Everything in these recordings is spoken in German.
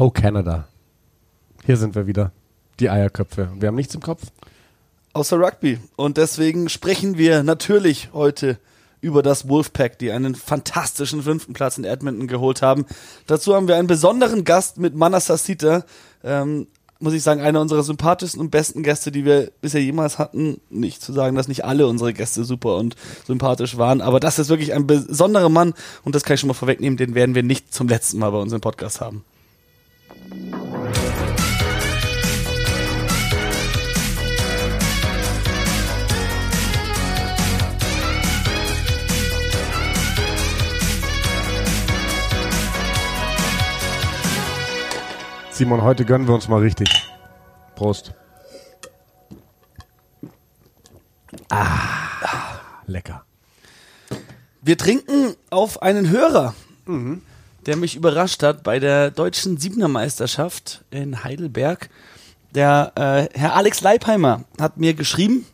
Oh, Canada. Hier sind wir wieder. Die Eierköpfe. Wir haben nichts im Kopf. Außer Rugby. Und deswegen sprechen wir natürlich heute über das Wolfpack, die einen fantastischen fünften Platz in Edmonton geholt haben. Dazu haben wir einen besonderen Gast mit Manasasita. Ähm, muss ich sagen, einer unserer sympathischsten und besten Gäste, die wir bisher jemals hatten. Nicht zu sagen, dass nicht alle unsere Gäste super und sympathisch waren, aber das ist wirklich ein besonderer Mann und das kann ich schon mal vorwegnehmen, den werden wir nicht zum letzten Mal bei uns im Podcast haben. Simon, heute gönnen wir uns mal richtig. Prost. Ah, lecker. Wir trinken auf einen Hörer, mhm. Der mich überrascht hat bei der deutschen Siebener-Meisterschaft in Heidelberg. Der äh, Herr Alex Leipheimer hat mir geschrieben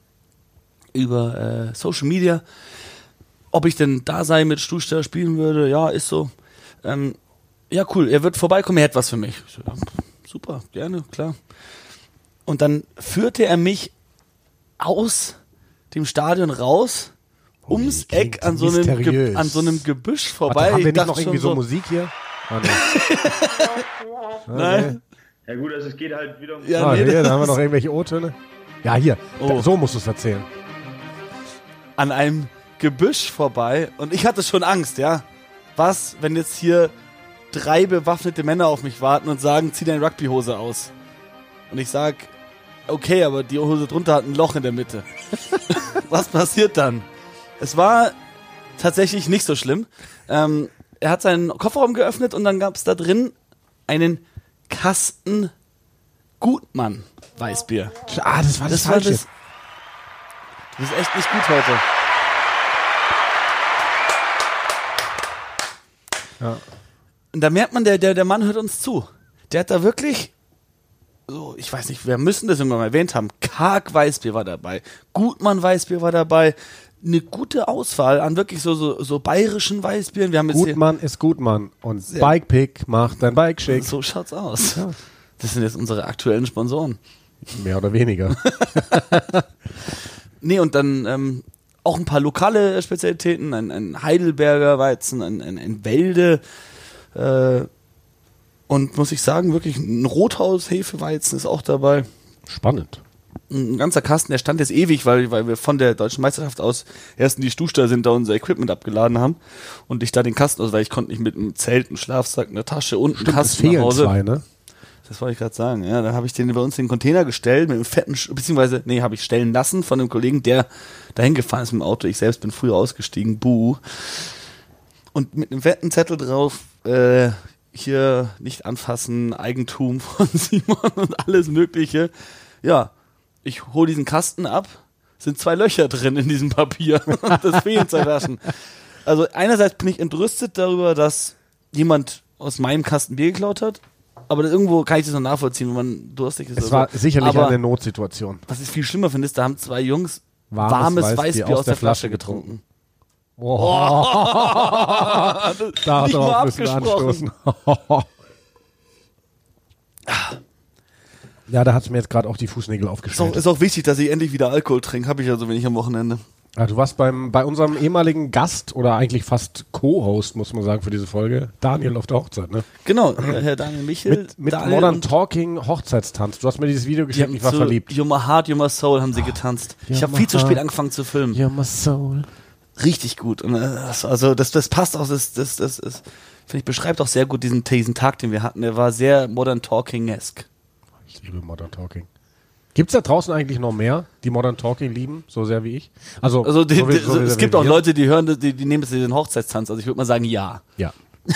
über äh, Social Media, ob ich denn da sei mit Stuster spielen würde. Ja, ist so. Ähm, ja, cool, er wird vorbeikommen, er hat was für mich. So, ja, super, gerne, klar. Und dann führte er mich aus dem Stadion raus, oh, ums Eck an so, einem Ge an so einem Gebüsch vorbei. Warte, haben wir nicht noch irgendwie so, so Musik hier? Oh, nee. Nein. Ja gut, also es geht halt wieder um... Ja, ah, nee, hier, da haben wir noch irgendwelche O-Töne. Ja, hier, oh. da, so musst du es erzählen. An einem Gebüsch vorbei und ich hatte schon Angst, ja. Was, wenn jetzt hier drei bewaffnete Männer auf mich warten und sagen, zieh deine Rugbyhose aus. Und ich sag, okay, aber die Hose drunter hat ein Loch in der Mitte. Was passiert dann? Es war tatsächlich nicht so schlimm. Ähm, er hat seinen Kofferraum geöffnet und dann gab es da drin einen Kasten Gutmann Weißbier. Ah, das war das, das Falsche. War das, ist echt nicht gut heute. Ja. Und da merkt man, der, der, der Mann hört uns zu. Der hat da wirklich, so, ich weiß nicht, wir müssen das irgendwann mal erwähnt haben. Karg Weißbier war dabei. Gutmann Weißbier war dabei. Eine gute Auswahl an wirklich so, so, so bayerischen Weißbieren. Wir haben jetzt Gutmann ist Gutmann. Und Bikepick macht dein Bike schick. So schaut's aus. Ja. Das sind jetzt unsere aktuellen Sponsoren. Mehr oder weniger. nee, und dann ähm, auch ein paar lokale Spezialitäten, ein, ein Heidelberger Weizen, ein, ein, ein Wälde, äh, und muss ich sagen, wirklich ein Rothaus-Hefeweizen ist auch dabei. Spannend. Ein ganzer Kasten, der stand jetzt ewig, weil, weil wir von der deutschen Meisterschaft aus erst in die Stuhlstelle sind, da unser Equipment abgeladen haben und ich da den Kasten, also weil ich konnte nicht mit einem Zelt, einem Schlafsack, einer Tasche und einem Kasten nach Hause. Zwei, ne? Das wollte ich gerade sagen. Ja, dann habe ich den bei uns in den Container gestellt mit einem fetten, beziehungsweise, nee, habe ich stellen lassen von einem Kollegen, der dahin gefahren ist mit dem Auto. Ich selbst bin früher ausgestiegen. Buh. Und mit einem fetten Zettel drauf, äh, hier nicht anfassen, Eigentum von Simon und alles Mögliche. Ja, ich hole diesen Kasten ab, sind zwei Löcher drin in diesem Papier und das fehlen zwei Flaschen. Also einerseits bin ich entrüstet darüber, dass jemand aus meinem Kasten Bier geklaut hat, aber irgendwo kann ich das noch nachvollziehen, wenn man durstig ist. Es war so. sicherlich aber eine Notsituation. Was ich viel schlimmer finde, ist, da haben zwei Jungs warmes, warmes Weißbier, Weißbier aus, aus, der, Flasche getrunken. getrunken. Oh. da hat er auch ein bisschen anstoßen. ja, da hat es mir jetzt gerade auch die Fußnägel aufgestellt. Ist auch, ist auch wichtig, dass ich endlich wieder Alkohol trinke. Habe ich ja so wenig am Wochenende. Ja, du warst beim, bei unserem ehemaligen Gast oder eigentlich fast Co-Host, muss man sagen, für diese Folge, Daniel auf der Hochzeit, ne? Genau, Herr Daniel Michel. Mit, mit Daniel Modern Talking Hochzeitstanz. Du hast mir dieses Video geschickt, ich war verliebt. You're my heart, you're my soul haben sie oh, getanzt. Ich habe viel zu spät angefangen zu filmen. You're my soul richtig gut. Und das, äh, also das, das passt auch, das, das, das ist, finde ich, beschreibt auch sehr gut diesen, diesen Tag, den wir hatten. Der war sehr Modern Talking-esque. Ich liebe Modern Talking. Gibt es da draußen eigentlich noch mehr, die Modern Talking lieben, so sehr wie ich? Also, also die, so wie, so es gibt auch Leute, die hören, die, die nehmen jetzt den Hochzeitstanz. Also ich würde mal sagen, ja. Ja.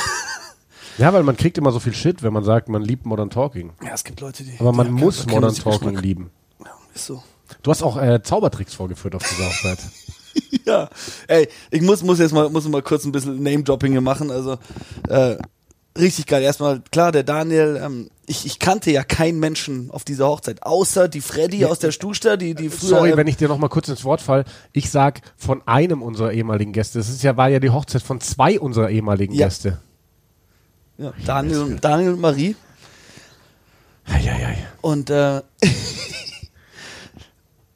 ja, weil man kriegt immer so viel Shit, wenn man sagt, man liebt Modern Talking. Ja, es gibt Leute, die. Aber man muss Modern Talking lieben. Ja, ist so. Du hast auch äh, Zaubertricks vorgeführt auf dieser Hochzeit. ja, ey, ich muss, muss jetzt mal, muss mal kurz ein bisschen Name-Dropping hier machen. Also, äh, richtig geil. Erstmal, klar, der Daniel, ähm, ich, ich kannte ja keinen Menschen auf dieser Hochzeit, außer die Freddy aus der Stuster, die, die früher. Sorry, wenn ich dir noch mal kurz ins Wort fall. Ich sag von einem unserer ehemaligen Gäste. Das ist ja, war ja die Hochzeit von zwei unserer ehemaligen ja. Gäste. Ja, Daniel, Daniel und Marie. Eieiei. Und, äh,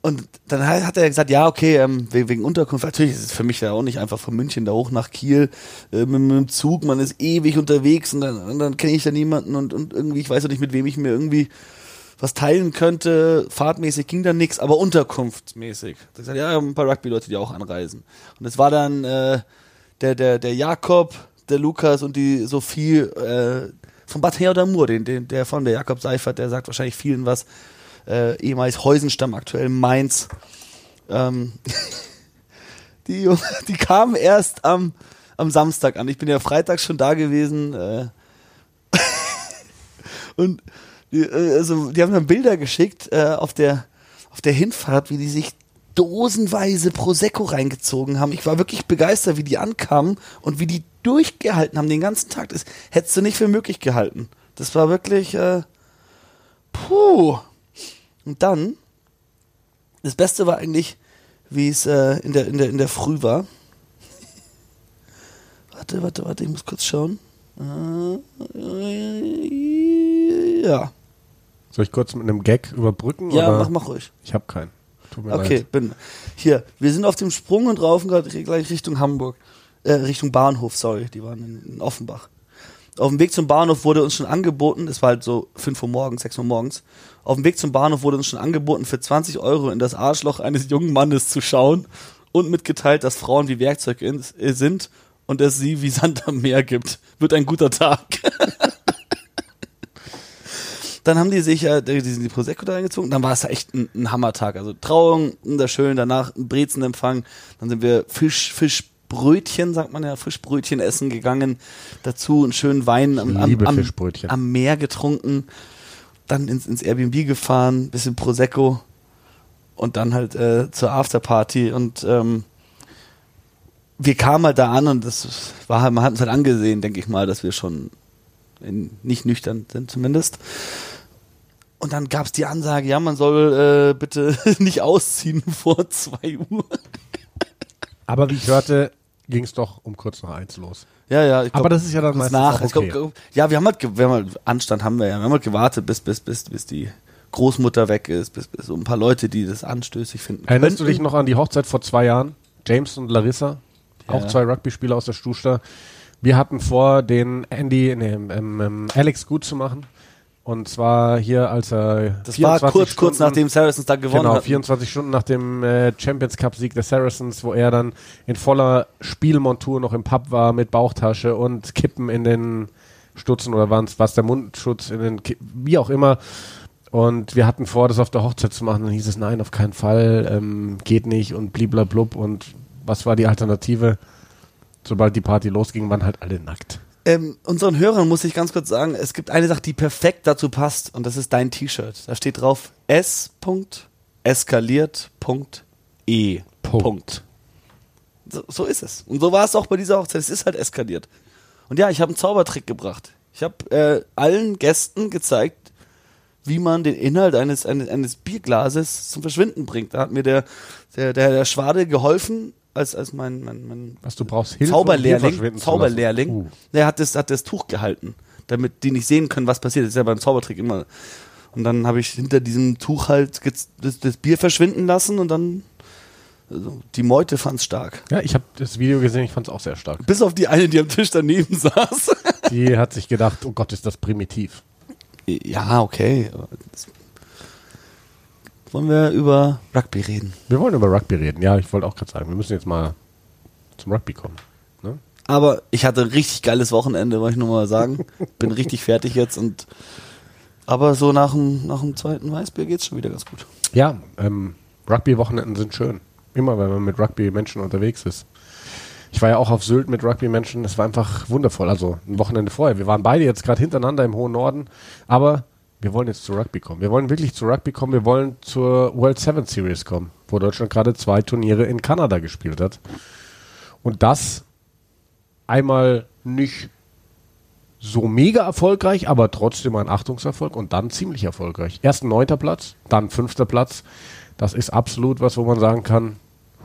und dann hat er gesagt, ja, okay, ähm, wegen Unterkunft. Natürlich ist es für mich ja auch nicht einfach von München da hoch nach Kiel äh, mit, mit dem Zug. Man ist ewig unterwegs und dann, und dann kenne ich da niemanden und, und irgendwie, ich weiß auch nicht, mit wem ich mir irgendwie was teilen könnte. Fahrtmäßig ging da nichts, aber unterkunftsmäßig. Da gesagt, ja, ein paar Rugby-Leute, die auch anreisen. Und es war dann äh, der, der, der Jakob, der Lukas und die Sophie äh, von Bad Heerder den, den, der von der Jakob Seifert, der sagt wahrscheinlich vielen was. Äh, ehemals Heusenstamm, aktuell Mainz. Ähm, die, die kamen erst am, am Samstag an. Ich bin ja Freitag schon da gewesen. Äh, und die, äh, also, die haben dann Bilder geschickt äh, auf, der, auf der Hinfahrt, wie die sich dosenweise Prosecco reingezogen haben. Ich war wirklich begeistert, wie die ankamen und wie die durchgehalten haben den ganzen Tag. Das hättest du nicht für möglich gehalten. Das war wirklich, äh, puh. Und dann, das Beste war eigentlich, wie es äh, in, der, in, der, in der Früh war. warte, warte, warte, ich muss kurz schauen. Äh, ja. Soll ich kurz mit einem Gag überbrücken? Ja, mach, mach ruhig. Ich habe keinen. Tut mir Okay, leid. bin. Hier, wir sind auf dem Sprung und raufen gerade gleich Richtung Hamburg. Äh, Richtung Bahnhof, sorry, die waren in, in Offenbach. Auf dem Weg zum Bahnhof wurde uns schon angeboten, es war halt so 5 Uhr morgens, 6 Uhr morgens. Auf dem Weg zum Bahnhof wurde uns schon angeboten, für 20 Euro in das Arschloch eines jungen Mannes zu schauen und mitgeteilt, dass Frauen wie Werkzeug in, äh, sind und es sie wie Sand am Meer gibt. Wird ein guter Tag. Dann haben die sich äh, die, die Prosecco da reingezogen. Dann war es echt ein, ein Hammertag. Also Trauung, wunderschön. Danach ein Brezenempfang. Dann sind wir Fisch, Fischbrötchen, sagt man ja, Fischbrötchen essen gegangen. Dazu einen schönen Wein am, am, am, am Meer getrunken. Dann ins, ins Airbnb gefahren, bisschen Prosecco. Und dann halt äh, zur Afterparty. Und ähm, wir kamen halt da an und das war halt, man hat uns halt angesehen, denke ich mal, dass wir schon in, nicht nüchtern sind zumindest. Und dann gab es die Ansage, ja, man soll äh, bitte nicht ausziehen vor 2 Uhr. Aber wie ich hörte, ging es doch um kurz nach eins los. Ja, ja. Ich Aber das ist ja dann meistens nach. auch glaub, okay. glaub, ja, wir haben halt, wir haben halt Anstand haben wir ja. Wir haben halt gewartet, bis, bis, bis, bis die Großmutter weg ist, bis, bis so ein paar Leute, die das anstößig finden. Erinnerst du dich noch an die Hochzeit vor zwei Jahren? James und Larissa, auch Ja. zwei Rugby-Spieler aus der Stuster. Wir hatten vor, den Andy, nee, ähm, ähm, Alex gut zu machen. Und zwar hier, als er Das war kurz, kurz Stunden- nachdem Saracens da gewonnen Genau, hat. 24 Stunden nach dem äh, Champions Cup Sieg der Saracens, wo er dann in voller Spielmontur noch im Pub war mit Bauchtasche und Kippen in den Stutzen oder waren was der Mundschutz in den Ki wie auch immer. Und wir hatten vor, das auf der Hochzeit zu machen. Dann hieß es, nein, auf keinen Fall, ähm, geht nicht und bliblablub. Und was war die Alternative? Sobald die Party losging, waren halt alle nackt. Ähm, unseren Hörern muss ich ganz kurz sagen, es gibt eine Sache, die perfekt dazu passt und das ist dein T-Shirt. Da steht drauf s.eskaliert.e. Punkt. So, so ist es. Und so war es auch bei dieser Hochzeit. Es ist halt eskaliert. Und ja, ich habe einen Zaubertrick gebracht. Ich habe äh, allen Gästen gezeigt, wie man den Inhalt eines, eines, eines Bierglases zum Verschwinden bringt. Da hat mir der, der, der, der Schwade geholfen, als, als mein, mein, mein Was du brauchst, Hilfe, Zauberlehrling, Zauberlehrling. Uh. der hat das, hat das Tuch gehalten, damit die nicht sehen können, was passiert. Das ist ja beim Zaubertrick immer. Und dann habe ich hinter diesem Tuch halt das, das Bier verschwinden lassen und dann also die Meute fand's stark. Ja, ich habe das Video gesehen, ich fand es auch sehr stark. Bis auf die eine, die am Tisch daneben saß. Die hat sich gedacht, oh Gott, ist das primitiv. ja, okay. das- Wollen wir über Rugby reden? Wir wollen über Rugby reden. Ja, ich wollte auch gerade sagen, wir müssen jetzt mal zum Rugby kommen. Ne? Aber ich hatte ein richtig geiles Wochenende, wollte ich nur mal sagen. Bin richtig fertig jetzt und aber so nach dem, nach dem zweiten Weißbier geht's schon wieder ganz gut. Ja, ähm, Rugby-Wochenenden sind schön. Immer, wenn man mit Rugby-Menschen unterwegs ist. Ich war ja auch auf Sylt mit Rugby-Menschen. Das war einfach wundervoll. Also ein Wochenende vorher. Wir waren beide jetzt gerade hintereinander im hohen Norden. Aber wir wollen jetzt zu Rugby kommen. Wir wollen wirklich zu Rugby kommen. Wir wollen zur World Seven Series kommen, wo Deutschland gerade zwei Turniere in Kanada gespielt hat. Und das einmal nicht so mega erfolgreich, aber trotzdem ein Achtungserfolg und dann ziemlich erfolgreich. Erst ein neunter Platz, dann fünfter Platz. Das ist absolut was, wo man sagen kann,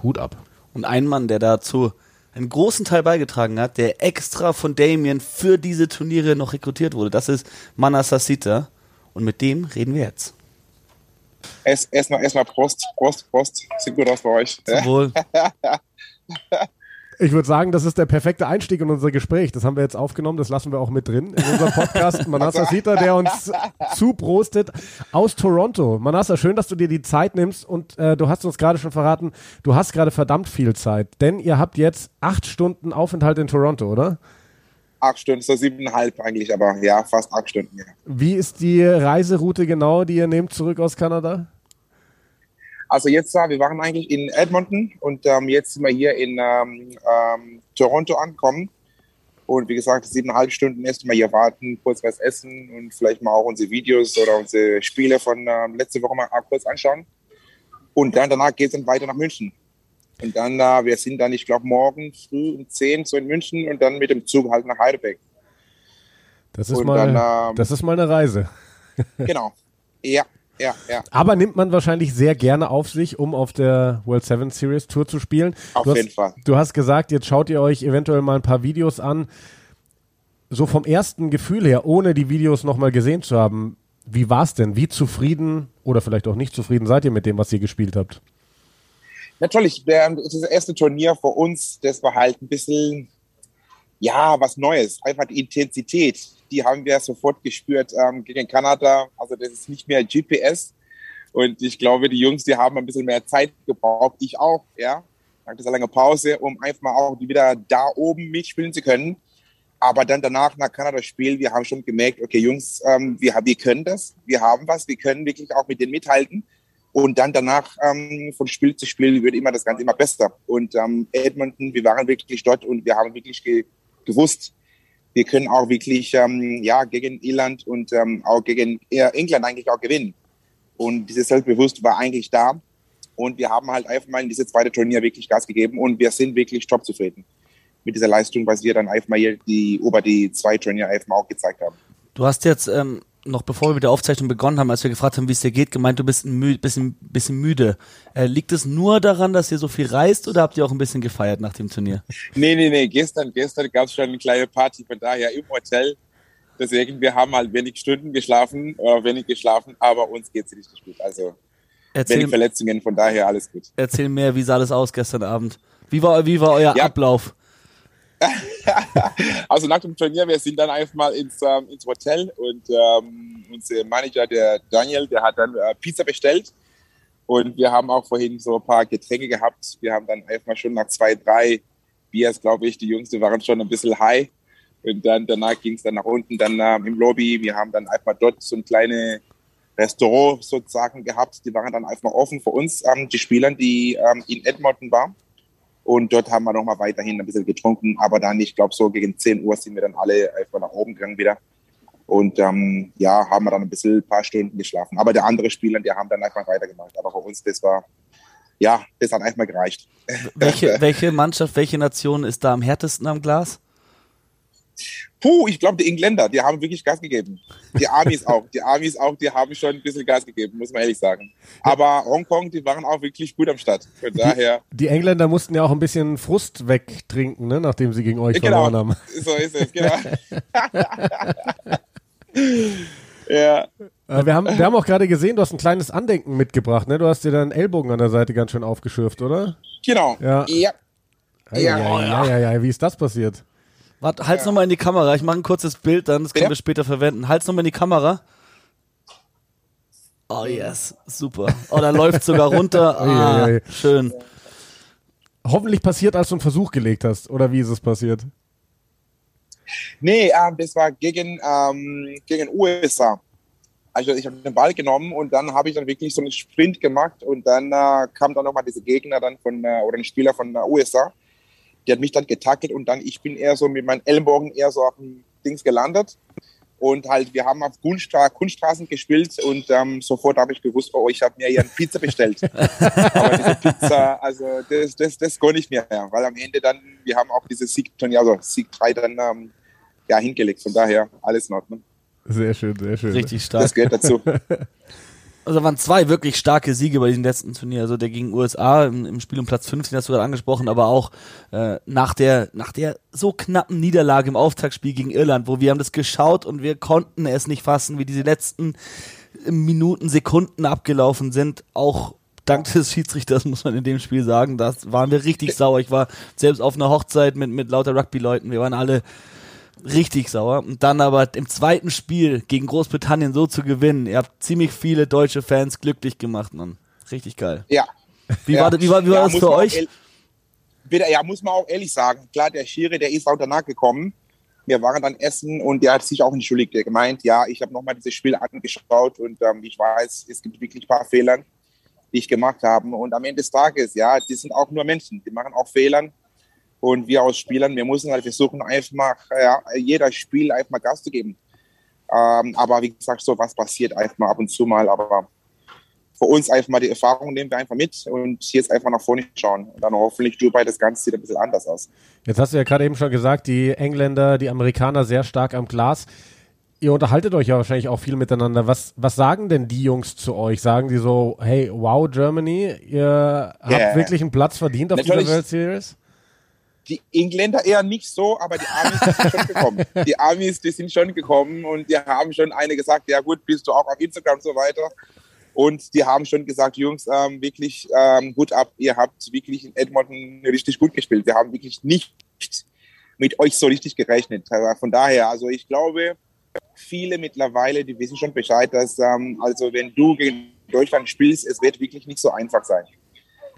Hut ab. Und ein Mann, der dazu einen großen Teil beigetragen hat, der extra von Damien für diese Turniere noch rekrutiert wurde, das ist Mana Sasita. Und mit dem reden wir jetzt. Erstmal erst Prost, Prost, Prost. Sieht gut aus bei euch. Zum Wohl. Ich würde sagen, das ist der perfekte Einstieg in unser Gespräch. Das haben wir jetzt aufgenommen, das lassen wir auch mit drin in unserem Podcast. Manassa Sita, der uns zuprostet aus Toronto. Manassa, schön, dass du dir die Zeit nimmst und äh, du hast uns gerade schon verraten, du hast gerade verdammt viel Zeit, denn ihr habt jetzt acht Stunden Aufenthalt in Toronto, oder? Acht Stunden, so siebeneinhalb eigentlich, aber ja, fast acht Stunden. Ja. Wie ist die Reiseroute genau, die ihr nehmt zurück aus Kanada? Also jetzt, wir waren eigentlich in Edmonton und ähm, jetzt sind wir hier in ähm, ähm, Toronto angekommen. Und wie gesagt, siebeneinhalb Stunden erstmal hier warten, kurz was essen und vielleicht mal auch unsere Videos oder unsere Spiele von ähm, letzte Woche mal kurz anschauen. Und dann danach geht es dann weiter nach München. Und dann, äh, wir sind dann, ich glaube, morgen früh um 10 so in München und dann mit dem Zug halt nach Heidelberg. Das ist, mal, dann, ähm, das ist mal eine Reise. genau. Ja, ja, ja. Aber nimmt man wahrscheinlich sehr gerne auf sich, um auf der World Seven Series Tour zu spielen. Auf du jeden hast, Fall. Du hast gesagt, jetzt schaut ihr euch eventuell mal ein paar Videos an. So vom ersten Gefühl her, ohne die Videos nochmal gesehen zu haben, wie war es denn? Wie zufrieden oder vielleicht auch nicht zufrieden seid ihr mit dem, was ihr gespielt habt? Natürlich, der, das erste Turnier für uns, das war halt ein bisschen, ja, was Neues. Einfach die Intensität die haben wir sofort gespürt ähm, gegen Kanada. Also das ist nicht mehr GPS. Und ich glaube, die Jungs, die haben ein bisschen mehr Zeit gebraucht. Ich auch, ja. Nach dieser langen Pause, um einfach mal auch wieder da oben mitspielen zu können. Aber dann danach, nach Kanada-Spiel, wir haben schon gemerkt, okay, Jungs, ähm, wir, wir können das, wir haben was, wir können wirklich auch mit denen mithalten. Und dann danach, ähm, von Spiel zu Spiel, wird immer das Ganze immer besser. Und ähm, Edmonton, wir waren wirklich dort und wir haben wirklich ge gewusst, wir können auch wirklich ähm, ja, gegen Irland und ähm, auch gegen England eigentlich auch gewinnen. Und dieses Selbstbewusstsein war eigentlich da. Und wir haben halt einfach mal in diese zweite Turnier wirklich Gas gegeben und wir sind wirklich top zufrieden mit dieser Leistung, was wir dann einfach mal hier die, über die zwei Turnier einfach mal auch gezeigt haben. Du hast jetzt ähm, noch bevor wir mit der Aufzeichnung begonnen haben, als wir gefragt haben, wie es dir geht, gemeint, du bist ein mü bisschen, bisschen müde. Äh, liegt es nur daran, dass ihr so viel reist oder habt ihr auch ein bisschen gefeiert nach dem Turnier? Nee, nee, nee. Gestern, gestern gab es schon eine kleine Party, von daher im Hotel. Deswegen, wir haben halt wenig Stunden geschlafen, äh, wenig geschlafen, aber uns geht es richtig gut. Also Erzähl, wenig Verletzungen, von daher alles gut. Erzähl mehr, wie sah das aus gestern Abend? Wie war, wie war euer ja. Ablauf? also nach dem Turnier, wir sind dann einfach mal ins, ähm, ins Hotel und ähm, unser Manager, der Daniel, der hat dann äh, Pizza bestellt. Und wir haben auch vorhin so ein paar Getränke gehabt. Wir haben dann einfach mal schon nach zwei, drei Biers, glaube ich, die Jungs, die waren schon ein bisschen high. Und dann danach ging es dann nach unten, dann ähm, im Lobby. Wir haben dann einfach dort so ein kleines Restaurant sozusagen gehabt. Die waren dann einfach offen für uns, ähm, die Spieler, die ähm, in Edmonton waren. Und dort haben wir nochmal weiterhin ein bisschen getrunken. Aber dann, ich glaube, so gegen 10 Uhr sind wir dann alle einfach nach oben gegangen wieder. Und ähm, ja, haben wir dann ein bisschen ein paar Stunden geschlafen. Aber der andere Spieler, die haben dann einfach weitergemacht. Aber für uns, das war, ja, das hat einfach mal gereicht. Welche, welche Mannschaft, welche Nation ist da am härtesten am Glas? Puh, ich glaube, die Engländer, die haben wirklich Gas gegeben. Die Amis auch. Die Amis auch, die haben schon ein bisschen Gas gegeben, muss man ehrlich sagen. Aber Hongkong, die waren auch wirklich gut am Start. Von daher. Die, die Engländer mussten ja auch ein bisschen Frust wegtrinken, ne, nachdem sie gegen euch genau. verloren haben. So ist es, genau. ja. Wir haben, wir haben auch gerade gesehen, du hast ein kleines Andenken mitgebracht, ne? Du hast dir deinen Ellbogen an der Seite ganz schön aufgeschürft, oder? Genau. Ja. Ja. Ja, ja, ja, ja, ja. Wie ist das passiert? Warte, halt's ja. nochmal in die Kamera. Ich mache ein kurzes Bild, dann das können ja. wir später verwenden. Halt's nochmal in die Kamera. Oh yes, super. Oh, da läuft sogar runter. Ah, schön. Hoffentlich passiert, als du einen Versuch gelegt hast. Oder wie ist es passiert? Nee, ähm, das war gegen, ähm, gegen USA. Also ich habe den Ball genommen und dann habe ich dann wirklich so einen Sprint gemacht und dann äh, kam dann nochmal dieser Gegner dann von, äh, oder ein Spieler von äh, USA die hat mich dann getackelt und dann ich bin eher so mit meinen Ellenbogen eher so auf dem Dings gelandet. Und halt, wir haben auf Kunststra Kunststraßen gespielt und ähm, sofort habe ich gewusst, oh, ich habe mir hier eine Pizza bestellt. Aber diese Pizza, also das, das, das gar nicht mehr, weil am Ende dann, wir haben auch diese Sieg, also Sieg 3 dann ähm, ja, hingelegt. Von daher alles in Ordnung. Sehr schön, sehr schön. Richtig stark. Das gehört dazu. Also waren zwei wirklich starke Siege bei diesem letzten Turnier. Also der gegen USA im, im Spiel um Platz 15 hast du gerade angesprochen, aber auch äh, nach der nach der so knappen Niederlage im Auftaktspiel gegen Irland, wo wir haben das geschaut und wir konnten es nicht fassen, wie diese letzten Minuten, Sekunden abgelaufen sind. Auch dank des Schiedsrichters muss man in dem Spiel sagen, das waren wir richtig sauer. Ich war selbst auf einer Hochzeit mit mit lauter Rugby-Leuten. Wir waren alle richtig sauer. Und dann aber im zweiten Spiel gegen Großbritannien so zu gewinnen, ihr habt ziemlich viele deutsche Fans glücklich gemacht, Mann. Richtig geil. Ja. Wie ja. war, wie war, wie war ja, das für euch? Wieder, ja, muss man auch ehrlich sagen. Klar, der Schiri, der ist auch danach gekommen. Wir waren dann essen und der hat sich auch entschuldigt. Der gemeint, ja, ich habe nochmal dieses Spiel angeschaut und ähm, ich weiß, es gibt wirklich ein paar Fehler, die ich gemacht habe. Und am Ende des Tages, ja, die sind auch nur Menschen. Die machen auch Fehler. Und wir als Spielern, wir müssen halt versuchen, einfach ja, jeder Spiel einfach Gas zu geben. Ähm, aber wie gesagt, so was passiert einfach mal ab und zu mal. Aber für uns einfach mal die Erfahrung nehmen wir einfach mit und jetzt einfach nach vorne schauen. Und dann hoffentlich Dubai das Ganze sieht ein bisschen anders aus. Jetzt hast du ja gerade eben schon gesagt, die Engländer, die Amerikaner sehr stark am Glas. Ihr unterhaltet euch ja wahrscheinlich auch viel miteinander. Was, was sagen denn die Jungs zu euch? Sagen die so, hey, wow, Germany, ihr habt Yeah. wirklich einen Platz verdient auf Natürlich. dieser World Series? Die Engländer eher nicht so, aber die Amis die sind schon gekommen. Die Amis, die sind schon gekommen und die haben schon eine gesagt, ja gut, bist du auch auf Instagram und so weiter. Und die haben schon gesagt, Jungs, ähm, wirklich ähm, gut ab, ihr habt wirklich in Edmonton richtig gut gespielt. Wir haben wirklich nicht mit euch so richtig gerechnet. Von daher, also ich glaube, viele mittlerweile, die wissen schon Bescheid, dass ähm, also wenn du gegen Deutschland spielst, es wird wirklich nicht so einfach sein.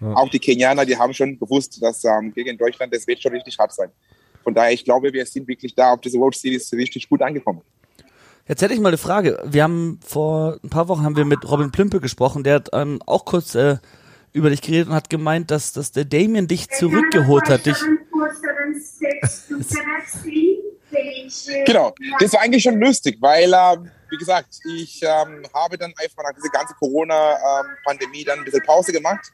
Ja. Auch die Kenianer, die haben schon gewusst, dass ähm, gegen Deutschland, das wird schon richtig hart sein. Von daher, ich glaube, wir sind wirklich da auf diese World Series richtig gut angekommen. Jetzt hätte ich mal eine Frage. Wir haben vor ein paar Wochen haben wir mit Robin Plümpe gesprochen, der hat ähm, auch kurz äh, über dich geredet und hat gemeint, dass, dass der Damien dich zurückgeholt hat. Dich, Genau, das war eigentlich schon lustig, weil, ähm, wie gesagt, ich ähm, habe dann einfach nach dieser ganzen Corona-Pandemie dann ein bisschen Pause gemacht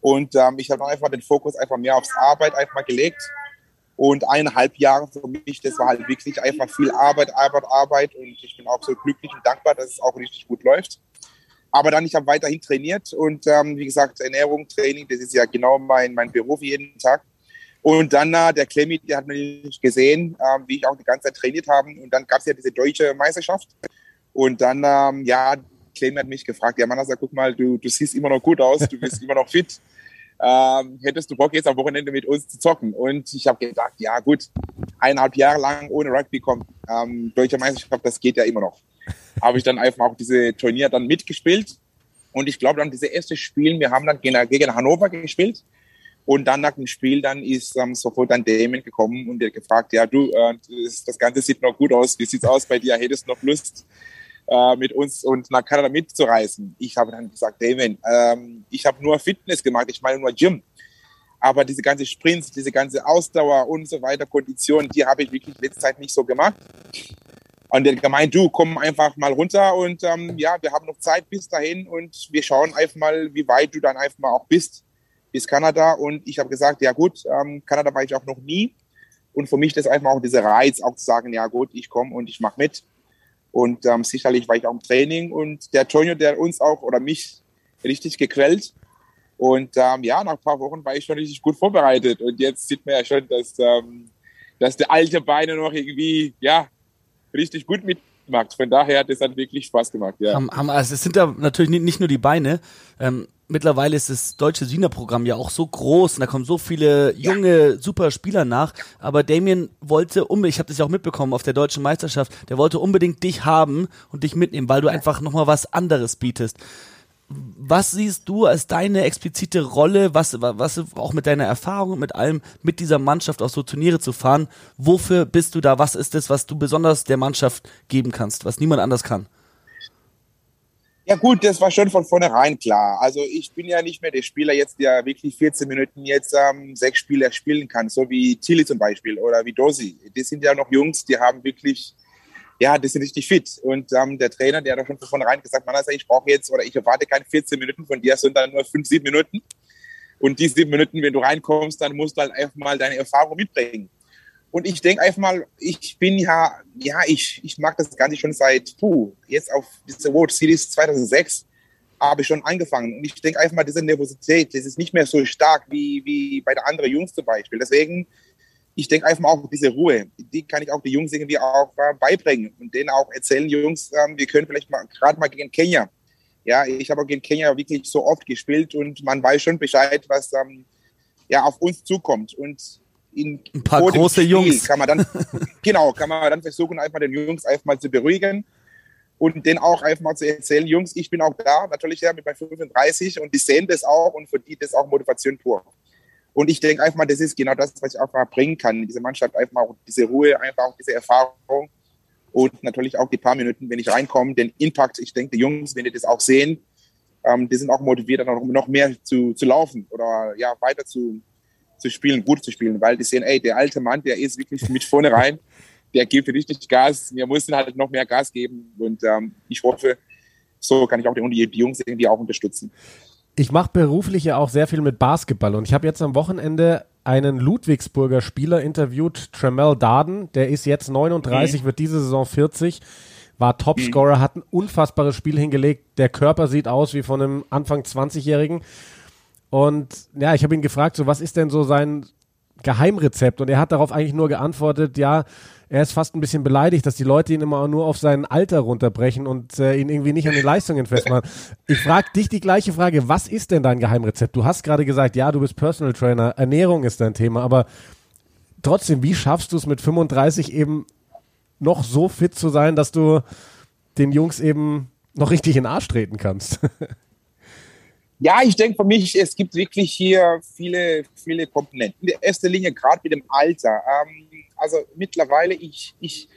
und ähm, ich habe einfach den Fokus einfach mehr aufs Arbeit einfach gelegt und eineinhalb Jahre für mich, das war halt wirklich einfach viel Arbeit, Arbeit, Arbeit und ich bin auch so glücklich und dankbar, dass es auch richtig gut läuft. Aber dann, ich habe weiterhin trainiert und ähm, wie gesagt, Ernährung, Training, das ist ja genau mein, mein Beruf jeden Tag. Und dann äh, der Clemmy, der hat mich gesehen, ähm, wie ich auch die ganze Zeit trainiert habe. Und dann gab es ja diese deutsche Meisterschaft. Und dann, ähm, ja, Clemmy hat mich gefragt, ja Manasa, guck mal, du, du siehst immer noch gut aus, du bist immer noch fit. Ähm, hättest du Bock jetzt am Wochenende mit uns zu zocken? Und ich habe gedacht, ja gut, eineinhalb Jahre lang ohne Rugby kommen, ähm, deutsche Meisterschaft, das geht ja immer noch. Habe ich dann einfach auch diese Turnier dann mitgespielt. Und ich glaube dann, diese erste Spiel, wir haben dann gegen, Hannover gespielt. Und dann nach dem Spiel dann ist ähm, sofort dann Damon gekommen und der gefragt, ja du, äh, das, das Ganze sieht noch gut aus, wie sieht's aus bei dir? Hättest du noch Lust, äh, mit uns und nach Kanada mitzureisen? Ich habe dann gesagt, Damon, ähm, ich habe nur Fitness gemacht, ich meine nur Gym. Aber diese ganze Sprints, diese ganze Ausdauer und so weiter, Kondition, die habe ich wirklich letzte Zeit nicht so gemacht. Und der gemeint, du, komm einfach mal runter und ähm, ja, wir haben noch Zeit bis dahin und wir schauen einfach mal, wie weit du dann einfach mal auch bist bis Kanada. Und ich habe gesagt, ja gut, ähm, Kanada war ich auch noch nie. Und für mich ist einfach auch dieser Reiz, auch zu sagen, ja gut, ich komme und ich mache mit. Und ähm, sicherlich war ich auch im Training und der Tonio, der uns auch oder mich richtig gequält. Und ähm, ja, nach ein paar Wochen war ich schon richtig gut vorbereitet. Und jetzt sieht man ja schon, dass, ähm, dass der alte Beine noch irgendwie, ja, richtig gut mitmacht. Von daher hat es dann wirklich Spaß gemacht, ja. haben, haben, also es sind da natürlich nicht, nicht nur die Beine. Ähm, mittlerweile ist das deutsche Siegerprogramm ja auch so groß und da kommen so viele junge, super Spieler nach. Aber Damien wollte unbedingt, ich habe das ja auch mitbekommen auf der deutschen Meisterschaft, der wollte unbedingt dich haben und dich mitnehmen, weil du einfach nochmal was anderes bietest. Was siehst du als deine explizite Rolle, was, was auch mit deiner Erfahrung, mit allem, mit dieser Mannschaft auf so Turniere zu fahren? Wofür bist du da? Was ist es, was du besonders der Mannschaft geben kannst, was niemand anders kann? Ja gut, das war schon von vornherein klar. Also ich bin ja nicht mehr der Spieler jetzt, der wirklich 14 Minuten jetzt ähm, sechs Spieler spielen kann, so wie Tilly zum Beispiel oder wie Dosi. Die sind ja noch Jungs, die haben wirklich, ja, die sind richtig fit. Und ähm, der Trainer, der hat doch schon von vornherein gesagt, man, also ich brauche jetzt oder ich erwarte keine 14 Minuten von dir, sondern nur fünf, sieben Minuten. Und die sieben Minuten, wenn du reinkommst, dann musst du halt einfach mal deine Erfahrung mitbringen. Und ich denke einfach mal, ich bin ja, ja, ich, ich mag das Ganze schon seit, puh, jetzt auf diese World Series 2006, habe ich schon angefangen. Und ich denke einfach mal, diese Nervosität, das ist nicht mehr so stark wie, wie bei der anderen Jungs zum Beispiel. Deswegen, ich denke einfach mal auch diese Ruhe, die kann ich auch die Jungs irgendwie auch äh, beibringen und denen auch erzählen, Jungs, ähm, wir können vielleicht mal gerade mal gegen Kenia. Ja, ich habe auch gegen Kenia wirklich so oft gespielt und man weiß schon Bescheid, was ähm, ja auf uns zukommt. Und in ein paar große Spiel Jungs kann man dann genau kann man dann versuchen einfach den Jungs einfach mal zu beruhigen und denen auch einfach mal zu erzählen, Jungs, ich bin auch da, natürlich ja mit meinen 35 und die sehen das auch und für die das auch Motivation pur. Und ich denke einfach mal, das ist genau das, was ich mal bringen kann. Diese Mannschaft einfach mal diese Ruhe, einfach auch diese Erfahrung und natürlich auch die paar Minuten, wenn ich reinkomme, den Impact. Ich denke, die Jungs, wenn die das auch sehen, ähm, die sind auch motiviert, dann noch mehr zu, zu laufen oder ja weiter zu, zu spielen, gut zu spielen, weil die sehen, ey, der alte Mann, der ist wirklich mit vorne rein der gibt richtig Gas. Wir müssen halt noch mehr Gas geben. Und ähm, ich hoffe, so kann ich auch die, die Jungs irgendwie auch unterstützen. Ich mache beruflich ja auch sehr viel mit Basketball und ich habe jetzt am Wochenende einen Ludwigsburger Spieler interviewt, Tremel Darden, der ist jetzt 39, mhm. wird diese Saison 40, war Topscorer, mhm. hat ein unfassbares Spiel hingelegt, der Körper sieht aus wie von einem Anfang 20-Jährigen und ja, ich habe ihn gefragt, so was ist denn so sein Geheimrezept? Und er hat darauf eigentlich nur geantwortet, ja, er ist fast ein bisschen beleidigt, dass die Leute ihn immer nur auf sein Alter runterbrechen und äh, ihn irgendwie nicht an den Leistungen festmachen. Ich frage dich die gleiche Frage, was ist denn dein Geheimrezept? Du hast gerade gesagt, ja, du bist Personal Trainer, Ernährung ist dein Thema, aber trotzdem, wie schaffst du es mit 35 eben noch so fit zu sein, dass du den Jungs eben noch richtig in den Arsch treten kannst? Ja, ich denke für mich, es gibt wirklich hier viele, viele Komponenten. In der ersten Linie, gerade mit dem Alter. Ähm, also mittlerweile, ich, ich,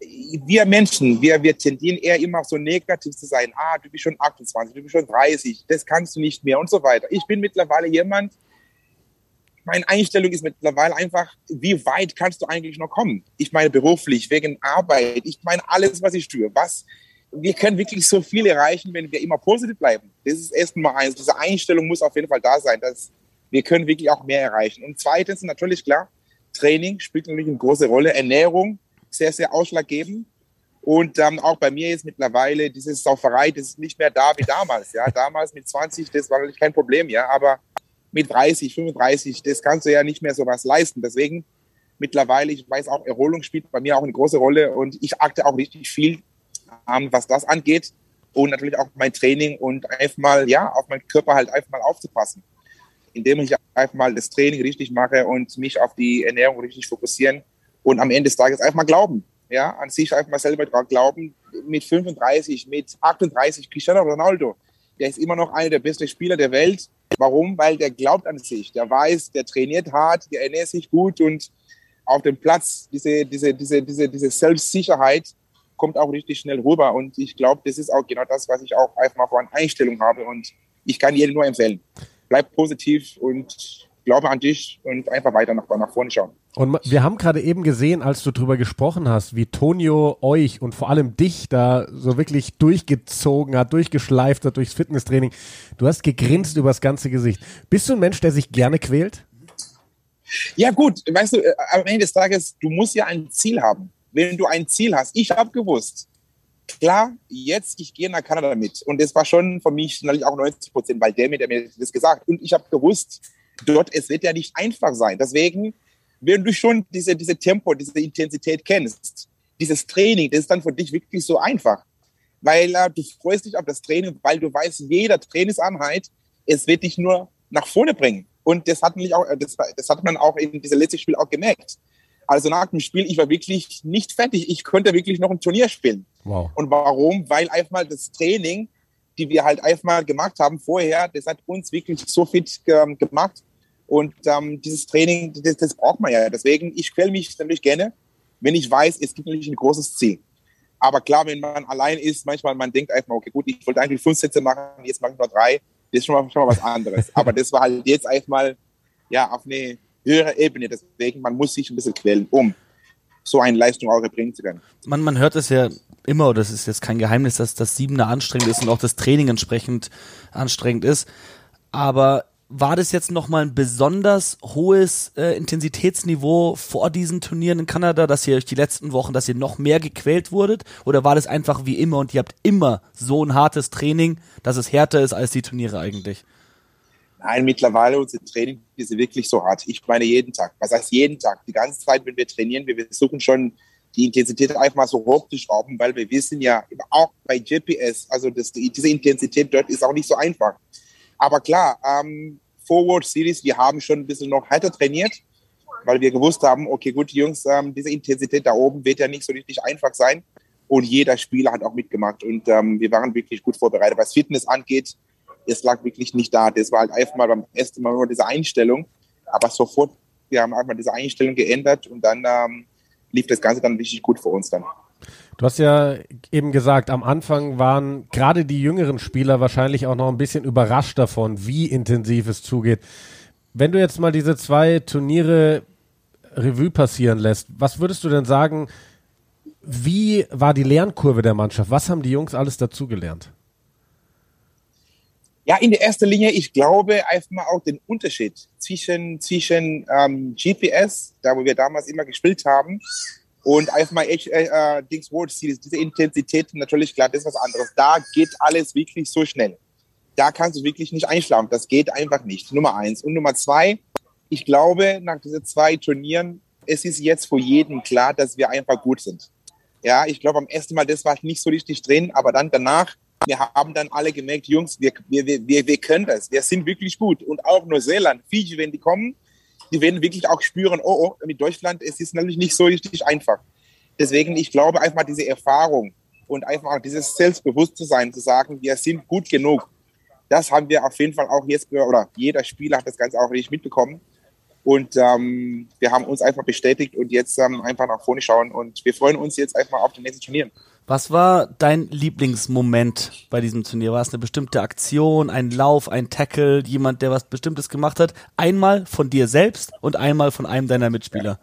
wir Menschen, wir, wir tendieren eher immer so negativ zu sein. Ah, du bist schon 28, du bist schon 30, das kannst du nicht mehr und so weiter. Ich bin mittlerweile jemand, meine Einstellung ist mittlerweile einfach, wie weit kannst du eigentlich noch kommen? Ich meine beruflich, wegen Arbeit, ich meine alles, was ich tue. Was, wir können wirklich so viel erreichen, wenn wir immer positiv bleiben. Das ist erst mal eins. Diese Einstellung muss auf jeden Fall da sein, dass wir können wirklich auch mehr erreichen. Und zweitens natürlich klar, Training spielt natürlich eine große Rolle. Ernährung sehr, sehr ausschlaggebend. Und ähm, auch bei mir ist mittlerweile diese Sauferei, das ist nicht mehr da wie damals. Ja, damals mit 20, das war natürlich kein Problem, ja, aber mit 30, 35, das kannst du ja nicht mehr so was leisten. Deswegen mittlerweile, ich weiß auch, Erholung spielt bei mir auch eine große Rolle und ich achte auch richtig viel ähm, was das angeht. Und natürlich auch mein Training und einfach mal, ja, auf meinen Körper halt einfach mal aufzupassen. Indem ich einfach mal das Training richtig mache und mich auf die Ernährung richtig fokussieren und am Ende des Tages einfach mal glauben. Ja, an sich einfach mal selber dran glauben. Mit 35, mit 38, Cristiano Ronaldo, der ist immer noch einer der besten Spieler der Welt. Warum? Weil der glaubt an sich. Der weiß, der trainiert hart, der ernährt sich gut und auf dem Platz diese, diese, diese, diese, diese Selbstsicherheit, kommt auch richtig schnell rüber. Und ich glaube, das ist auch genau das, was ich auch einfach mal vor einer Einstellung habe. Und ich kann jedem nur empfehlen. Bleib positiv und glaube an dich und einfach weiter nach, nach vorne schauen. Und wir haben gerade eben gesehen, als du darüber gesprochen hast, wie Tonio euch und vor allem dich da so wirklich durchgezogen hat, durchgeschleift hat durchs Fitnesstraining. Du hast gegrinst übers ganze Gesicht. Bist du ein Mensch, der sich gerne quält? Ja gut, weißt du, äh, am Ende des Tages, du musst ja ein Ziel haben wenn du ein Ziel hast. Ich habe gewusst, klar, jetzt, ich gehe nach Kanada mit. Und das war schon für mich natürlich auch 90 Prozent, weil der mir, der mir das gesagt Und ich habe gewusst, dort, es wird ja nicht einfach sein. Deswegen, wenn du schon diese, diese Tempo, diese Intensität kennst, dieses Training, das ist dann für dich wirklich so einfach. Weil äh, du freust dich auf das Training, weil du weißt, jeder Trainingseinheit, es wird dich nur nach vorne bringen. Und das hat, mich auch, das, das hat man auch in diesem letzten Spiel auch gemerkt. Also nach dem Spiel, ich war wirklich nicht fertig. Ich könnte wirklich noch ein Turnier spielen. Wow. Und warum? Weil einfach mal das Training, die wir halt einfach mal gemacht haben vorher, das hat uns wirklich so fit ähm, gemacht. Und ähm, dieses Training, das, das braucht man ja. Deswegen, ich quäle mich natürlich gerne, wenn ich weiß, es gibt natürlich ein großes Ziel. Aber klar, wenn man allein ist, manchmal man denkt einfach, okay, gut, ich wollte eigentlich fünf Sätze machen, jetzt mache ich nur drei. Das ist schon mal, schon mal was anderes. Aber das war halt jetzt einfach mal ja, auf eine höhere Ebene. Deswegen, man muss sich ein bisschen quälen, um so eine Leistung auch erbringen zu können. Man, man hört es ja immer, das ist jetzt kein Geheimnis, dass das Siebener anstrengend ist und auch das Training entsprechend anstrengend ist. Aber war das jetzt nochmal ein besonders hohes äh, Intensitätsniveau vor diesen Turnieren in Kanada, dass ihr euch die letzten Wochen, dass ihr noch mehr gequält wurdet? Oder war das einfach wie immer und ihr habt immer so ein hartes Training, dass es härter ist als die Turniere eigentlich? Nein, mittlerweile unsere Training ist wirklich so hart. Ich meine jeden Tag. Was heißt jeden Tag? Die ganze Zeit, wenn wir trainieren, wir versuchen schon die Intensität einfach mal so hoch zu schrauben, weil wir wissen ja, auch bei GPS, also das, diese Intensität dort ist auch nicht so einfach. Aber klar, ähm, Forward Series, wir haben schon ein bisschen noch härter trainiert, weil wir gewusst haben, okay, gut, Jungs, ähm, diese Intensität da oben wird ja nicht so richtig einfach sein. Und jeder Spieler hat auch mitgemacht und ähm, wir waren wirklich gut vorbereitet. Was Fitness angeht, es lag wirklich nicht da. Das war halt einfach mal beim ersten Mal nur diese Einstellung. Aber sofort, wir haben einfach diese Einstellung geändert und dann ähm, lief das Ganze dann richtig gut für uns dann. Du hast ja eben gesagt, am Anfang waren gerade die jüngeren Spieler wahrscheinlich auch noch ein bisschen überrascht davon, wie intensiv es zugeht. Wenn du jetzt mal diese zwei Turniere Revue passieren lässt, was würdest du denn sagen, wie war die Lernkurve der Mannschaft? Was haben die Jungs alles dazugelernt? Ja, in der ersten Linie, ich glaube einfach mal auch den Unterschied zwischen, zwischen ähm, GPS, da wo wir damals immer gespielt haben, und einfach mal äh, äh, Dings World Series, diese Intensität, natürlich klar, das ist was anderes. Da geht alles wirklich so schnell. Da kannst du wirklich nicht einschlafen. Das geht einfach nicht. Nummer eins. Und Nummer zwei, ich glaube, nach diesen zwei Turnieren, es ist jetzt für jeden klar, dass wir einfach gut sind. Ja, ich glaube, am ersten Mal, das war nicht so richtig drin, aber dann danach, wir haben dann alle gemerkt, Jungs, wir, wir, wir, wir können das. Wir sind wirklich gut. Und auch Neuseeland, Fiji, wenn die kommen, die werden wirklich auch spüren, oh, oh, mit Deutschland, es ist natürlich nicht so richtig einfach. Deswegen, ich glaube einfach diese Erfahrung und einfach dieses Selbstbewusstsein zu sagen, wir sind gut genug. Das haben wir auf jeden Fall auch jetzt, oder jeder Spieler hat das Ganze auch richtig mitbekommen. Und ähm, wir haben uns einfach bestätigt und jetzt ähm, einfach nach vorne schauen und wir freuen uns jetzt einfach auf die nächsten Turnieren. Was war dein Lieblingsmoment bei diesem Turnier? War es eine bestimmte Aktion, ein Lauf, ein Tackle, jemand, der was Bestimmtes gemacht hat? Einmal von dir selbst und einmal von einem deiner Mitspieler.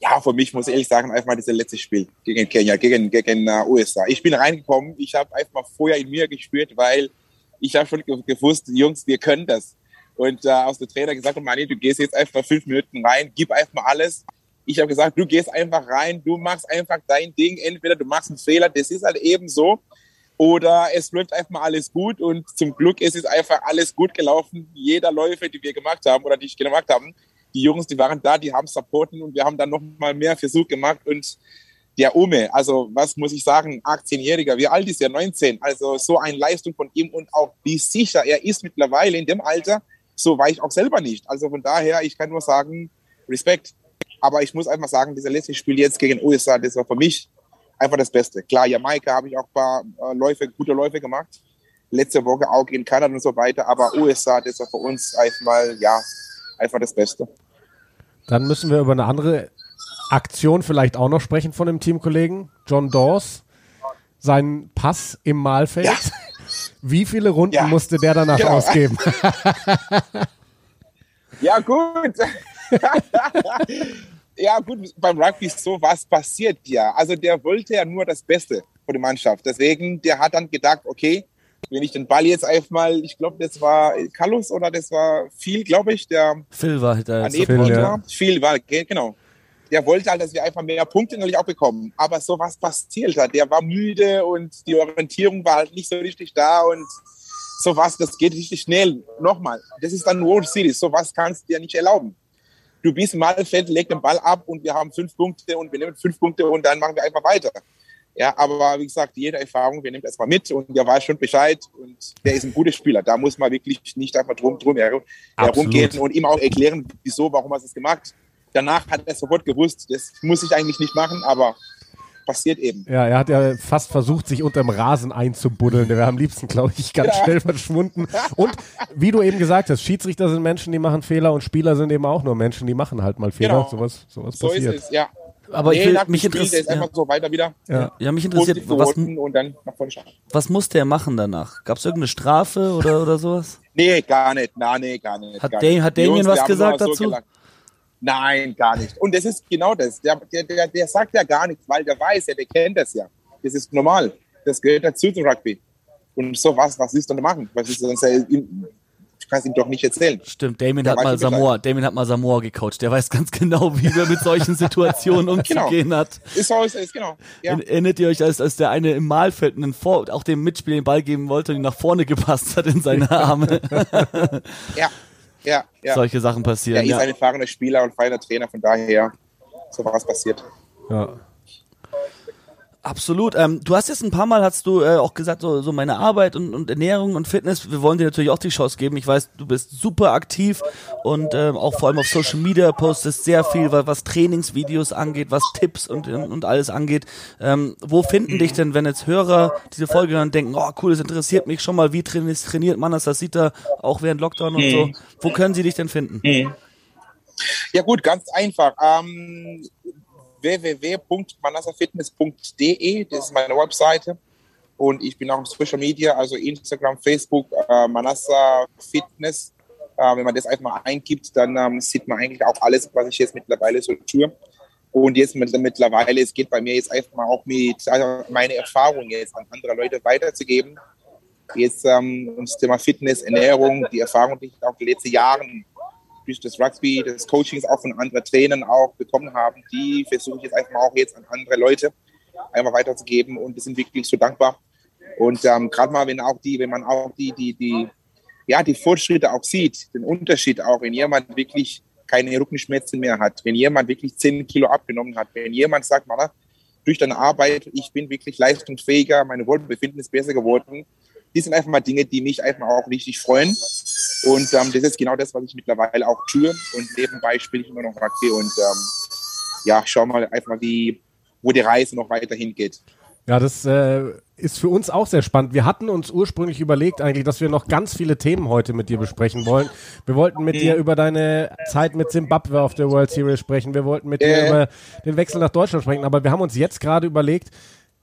Ja, für mich muss ich ehrlich sagen, einfach mal dieses letzte Spiel gegen Kenia, gegen, gegen uh, USA. Ich bin reingekommen, ich habe einfach vorher in mir gespürt, weil ich habe schon gewusst, Jungs, wir können das. Und äh, aus der Trainer gesagt, Mani, du gehst jetzt einfach fünf Minuten rein, gib einfach mal alles. Ich habe gesagt, du gehst einfach rein, du machst einfach dein Ding. Entweder du machst einen Fehler, das ist halt eben so, oder es läuft einfach mal alles gut. Und zum Glück ist es einfach alles gut gelaufen. Jeder Läufe, die wir gemacht haben oder die ich gemacht habe, die Jungs, die waren da, die haben supporten und wir haben dann noch mal mehr Versuch gemacht und der Ume, also was muss ich sagen, 18-Jähriger, wie alt ist er? 19. Also so eine Leistung von ihm und auch wie sicher er ist mittlerweile in dem Alter, so war ich auch selber nicht. Also von daher, ich kann nur sagen, Respekt. Aber ich muss einfach sagen, dieser letzte Spiel jetzt gegen USA, das war für mich einfach das Beste. Klar, Jamaika habe ich auch ein paar äh, Läufe, gute Läufe gemacht. Letzte Woche auch in Kanada und so weiter. Aber USA, das war für uns einfach mal, ja, einfach das Beste. Dann müssen wir über eine andere Aktion vielleicht auch noch sprechen von dem Teamkollegen. John Dawes, sein Pass im Mahlfeld. Ja. Wie viele Runden ja. musste der danach genau. ausgeben? ja, gut. ja, gut, beim Rugby ist so was passiert ja. Also der wollte ja nur das Beste für die Mannschaft. Deswegen, der hat dann gedacht, okay, wenn ich den Ball jetzt einfach mal, ich glaube, das war Carlos oder das war Phil, glaube ich, der Phil war da. Phil, ja. Phil war, genau. Der wollte halt, dass wir einfach mehr Punkte natürlich auch bekommen. Aber so was passiert hat. Der war müde und die Orientierung war halt nicht so richtig da und so was, das geht richtig schnell. Nochmal, das ist dann World Series. So was kannst du dir nicht erlauben. Du bist mal fett, leg den Ball ab und wir haben fünf Punkte und wir nehmen fünf Punkte und dann machen wir einfach weiter. Ja, aber wie gesagt, jede Erfahrung, wir nehmen erstmal mit und der weiß schon Bescheid und der ist ein guter Spieler. Da muss man wirklich nicht einfach drum, drum herum, herumgehen und ihm auch erklären, wieso, warum hast du es gemacht. Danach hat er sofort gewusst, das muss ich eigentlich nicht machen, aber passiert eben. Ja, er hat ja fast versucht, sich unter dem Rasen einzubuddeln. Der wäre am liebsten, glaube ich, ganz ja. schnell verschwunden. Und wie du eben gesagt hast, Schiedsrichter sind Menschen, die machen Fehler und Spieler sind eben auch nur Menschen, die machen halt mal Fehler. Genau. Sowas, sowas so passiert. ist es, ja aber nee, ich will, mich interessiert. Ja. so weiter wieder. Ja, ja mich interessiert, was, was musste er machen danach? Gab es irgendeine Strafe oder, oder sowas? Nee, gar nicht. Na, nee, gar nicht. Hat, gar nicht. hat Damien was gesagt dazu? So Nein, gar nicht. Und das ist genau das. Der, der, der, sagt ja gar nichts, weil der weiß ja, der kennt das ja. Das ist normal. Das gehört dazu zum Rugby. Und so was, was willst du denn machen? Was ist denn kannst ihm doch nicht erzählen. Stimmt, Damien Der hat mal. Samoa, Damien hat mal Samoa gecoacht. Der weiß ganz genau, wie er mit solchen Situationen umzugehen hat. Ist so, ist, ist genau. Ja. Erinnert ihr euch, als, als der eine im Mahlfeld einen Vor auch dem Mitspieler den Ball geben wollte und ihn nach vorne gepasst hat in seine Arme? ja, ja, ja. Solche Sachen Er passieren. ist Ja. ein erfahrener Spieler und feiner Trainer, von daher so was passiert. Ja. Absolut. Ähm, du hast jetzt ein paar Mal hast du äh, auch gesagt, so, so meine Arbeit und, und Ernährung und Fitness. Wir wollen dir natürlich auch die Chance geben. Ich weiß, du bist super aktiv und ähm, auch vor allem auf Social Media postest sehr viel, wa- was Trainingsvideos angeht, was Tipps und, und alles angeht. Ähm, wo finden dich denn, wenn jetzt Hörer diese Folge dann denken, oh cool, das interessiert mich schon mal, wie trainiert, trainiert man das, das sieht er auch während Lockdown und so. Wo können sie dich denn finden? Ja gut, ganz einfach. Ähm, www.manassafitness.de, das ist meine Webseite. Und ich bin auch auf Social Media, also Instagram, Facebook, äh, Manassa Fitness. Äh, wenn man das einfach mal eingibt, dann ähm, sieht man eigentlich auch alles, was ich jetzt mittlerweile so tue. Und jetzt mit, mittlerweile, es geht bei mir jetzt einfach mal auch mit also meine Erfahrungen jetzt an andere Leute weiterzugeben. Jetzt ähm, das Thema Fitness, Ernährung, die Erfahrung, die ich auch die letzten Jahre durch das Rugby, das Coachings auch von anderen Trainern auch bekommen haben, die versuche ich jetzt einfach mal auch jetzt an andere Leute einmal weiterzugeben und wir sind wirklich so dankbar. Und ähm, gerade mal, wenn auch die, wenn man auch die, die, die, ja, die Fortschritte auch sieht, den Unterschied auch, wenn jemand wirklich keine Rückenschmerzen mehr hat, wenn jemand wirklich 10 Kilo abgenommen hat, wenn jemand sagt, man, durch deine Arbeit, ich bin wirklich leistungsfähiger, meine Wohlbefinden ist besser geworden. Die sind einfach mal Dinge, die mich einfach auch richtig freuen. Und ähm, das ist genau das, was ich mittlerweile auch tue. Und nebenbei spiele ich immer noch Rugby und ähm, ja, schau mal einfach wie, wo die Reise noch weiterhin geht. Ja, das äh, ist für uns auch sehr spannend. Wir hatten uns ursprünglich überlegt eigentlich, dass wir noch ganz viele Themen heute mit dir besprechen wollen. Wir wollten mit dir über deine Zeit mit Zimbabwe auf der World Series sprechen. Wir wollten mit dir Äh. über den Wechsel nach Deutschland sprechen. Aber wir haben uns jetzt gerade überlegt,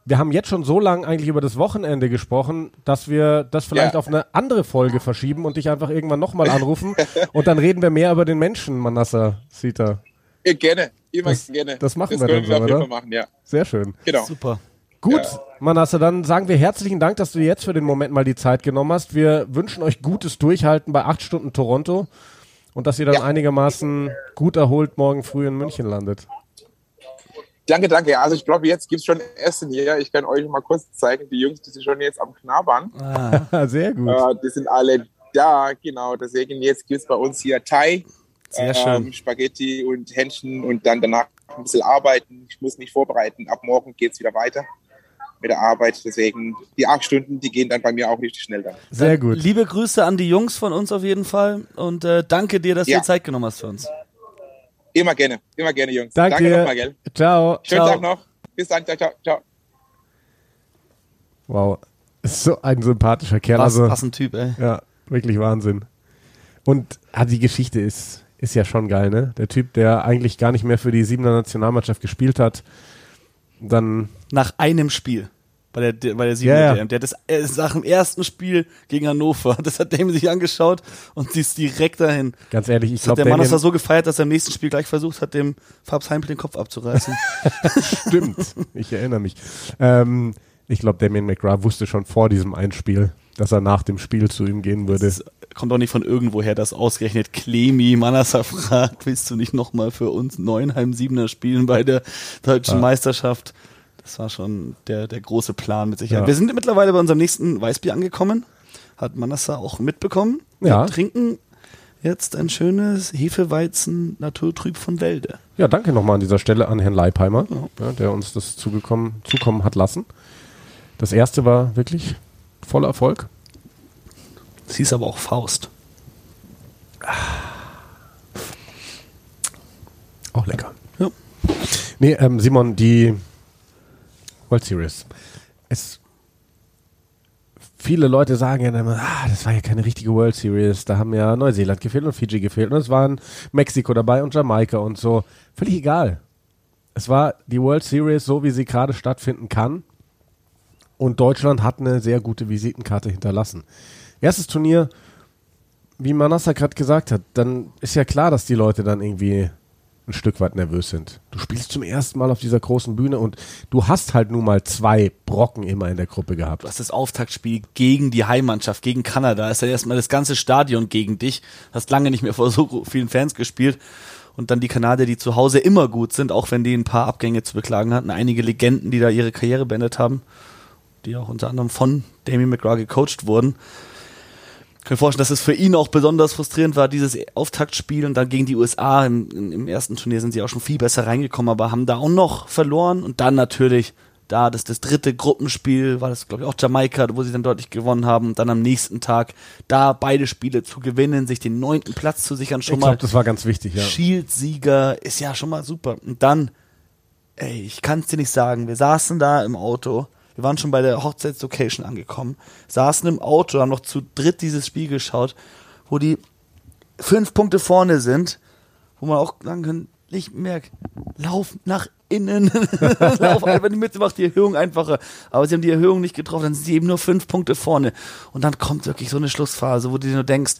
wir haben jetzt schon so lange eigentlich über das Wochenende gesprochen, dass wir das vielleicht Ja. auf eine andere Folge verschieben und dich einfach irgendwann nochmal anrufen. und dann reden wir mehr über den Menschen, Manassa Sita. Ja, gerne, immer Das- gerne. das machen das wir können dann wir so, auf jeden oder? Fall machen, ja. Sehr schön. Genau. Super. Gut, Ja. Manasse, dann sagen wir herzlichen Dank, dass du dir jetzt für den Moment mal die Zeit genommen hast. Wir wünschen euch gutes Durchhalten bei acht Stunden Toronto und dass ihr dann Ja. einigermaßen gut erholt morgen früh in München landet. Danke, danke. Also ich glaube, jetzt gibt es schon Essen hier. Ich kann euch mal kurz zeigen. Die Jungs, die sind schon jetzt am Knabbern. Ah, Sehr gut. Äh, die sind alle da, genau. Deswegen jetzt gibt es bei uns hier Thai, sehr schön. ähm, Spaghetti und Hähnchen und dann danach ein bisschen arbeiten. Ich muss mich vorbereiten. Ab morgen geht es wieder weiter mit der Arbeit. Deswegen die acht Stunden, die gehen dann bei mir auch richtig schnell dann. Sehr gut. Liebe Grüße an die Jungs von uns auf jeden Fall und äh, danke dir, dass du Ja. dir Zeit genommen hast für uns. Immer gerne, immer gerne, Jungs. Danke, Danke nochmal, gell? Ciao. Schönen Ciao. Tag noch. Bis dann. Ciao, ciao, ciao. Wow. Ist so ein sympathischer Kerl. Was, Also, was ein Typ, ey. ja, wirklich Wahnsinn. Und ah, die Geschichte ist, ist ja schon geil, ne? Der Typ, der eigentlich gar nicht mehr für die Siebener Nationalmannschaft gespielt hat, dann Nach einem Spiel. Bei der, bei der Sieben Ja, ja. DM. Der hat das äh, nach dem ersten Spiel gegen Hannover, das hat Damon sich angeschaut und sie ist direkt dahin. ganz ehrlich, ich glaube, der Mann Damien- das so gefeiert, dass er im nächsten Spiel gleich versucht hat, dem Fabs Heimpel den Kopf abzureißen. Stimmt, ich erinnere mich. Ähm, ich glaube, Damien McGrath wusste schon vor diesem Einspiel, dass er nach dem Spiel zu ihm gehen würde. Das kommt doch nicht von irgendwoher, dass ausgerechnet Clemi Manassa fragt, willst du nicht nochmal für uns Neuenheim Siebener spielen bei der deutschen Ja. Meisterschaft? Das war schon der, der große Plan mit Sicherheit. Ja. Wir sind mittlerweile bei unserem nächsten Weißbier angekommen. Hat Manassa auch mitbekommen. Ja. Wir trinken jetzt ein schönes Hefeweizen Naturtrüb von Wälde. Ja, danke nochmal an dieser Stelle an Herrn Leipheimer, ja, der uns das zugekommen, zukommen hat lassen. Das erste war wirklich voller Erfolg. Es hieß aber auch Faust. Auch lecker. Ja. Nee, ähm, Simon, die World Series. Es, viele Leute sagen ja immer, ah, das war ja keine richtige World Series. Da haben ja Neuseeland gefehlt und Fiji gefehlt. Und es waren Mexiko dabei und Jamaika und so. Völlig egal. Es war die World Series so, wie sie gerade stattfinden kann. Und Deutschland hat eine sehr gute Visitenkarte hinterlassen. Erstes Turnier, wie Manassa gerade gesagt hat, dann ist ja klar, dass die Leute dann irgendwie ein Stück weit nervös sind. Du spielst zum ersten Mal auf dieser großen Bühne und du hast halt nun mal zwei Brocken immer in der Gruppe gehabt. Du hast das Auftaktspiel gegen die Heimmannschaft, gegen Kanada. Da ist ja erstmal das ganze Stadion gegen dich. Hast lange nicht mehr vor so vielen Fans gespielt. Und dann die Kanadier, die zu Hause immer gut sind, auch wenn die ein paar Abgänge zu beklagen hatten. Einige Legenden, die da ihre Karriere beendet haben, die auch unter anderem von Damien McGraw gecoacht wurden. Ich kann mir vorstellen, dass es für ihn auch besonders frustrierend war, dieses Auftaktspiel und dann gegen die USA. Im, im ersten Turnier sind sie auch schon viel besser reingekommen, aber haben da auch noch verloren und dann natürlich da das, das dritte Gruppenspiel, war das glaube ich auch Jamaika, wo sie dann deutlich gewonnen haben und dann am nächsten Tag da beide Spiele zu gewinnen, sich den neunten Platz zu sichern, schon ich mal. glaube, das war ganz wichtig, ja. Shield-Sieger ist ja schon mal super. Und dann, ey, ich kann es dir nicht sagen, wir saßen da im Auto, wir waren schon bei der Hochzeitslocation angekommen, saßen im Auto, haben noch zu dritt dieses Spiel geschaut, wo die fünf Punkte vorne sind, wo man auch sagen kann, ich merke, lauf nach innen, lauf einfach in die Mitte, macht die Erhöhung einfacher. Aber sie haben die Erhöhung nicht getroffen, dann sind sie eben nur fünf Punkte vorne. Und dann kommt wirklich so eine Schlussphase, wo du dir nur denkst,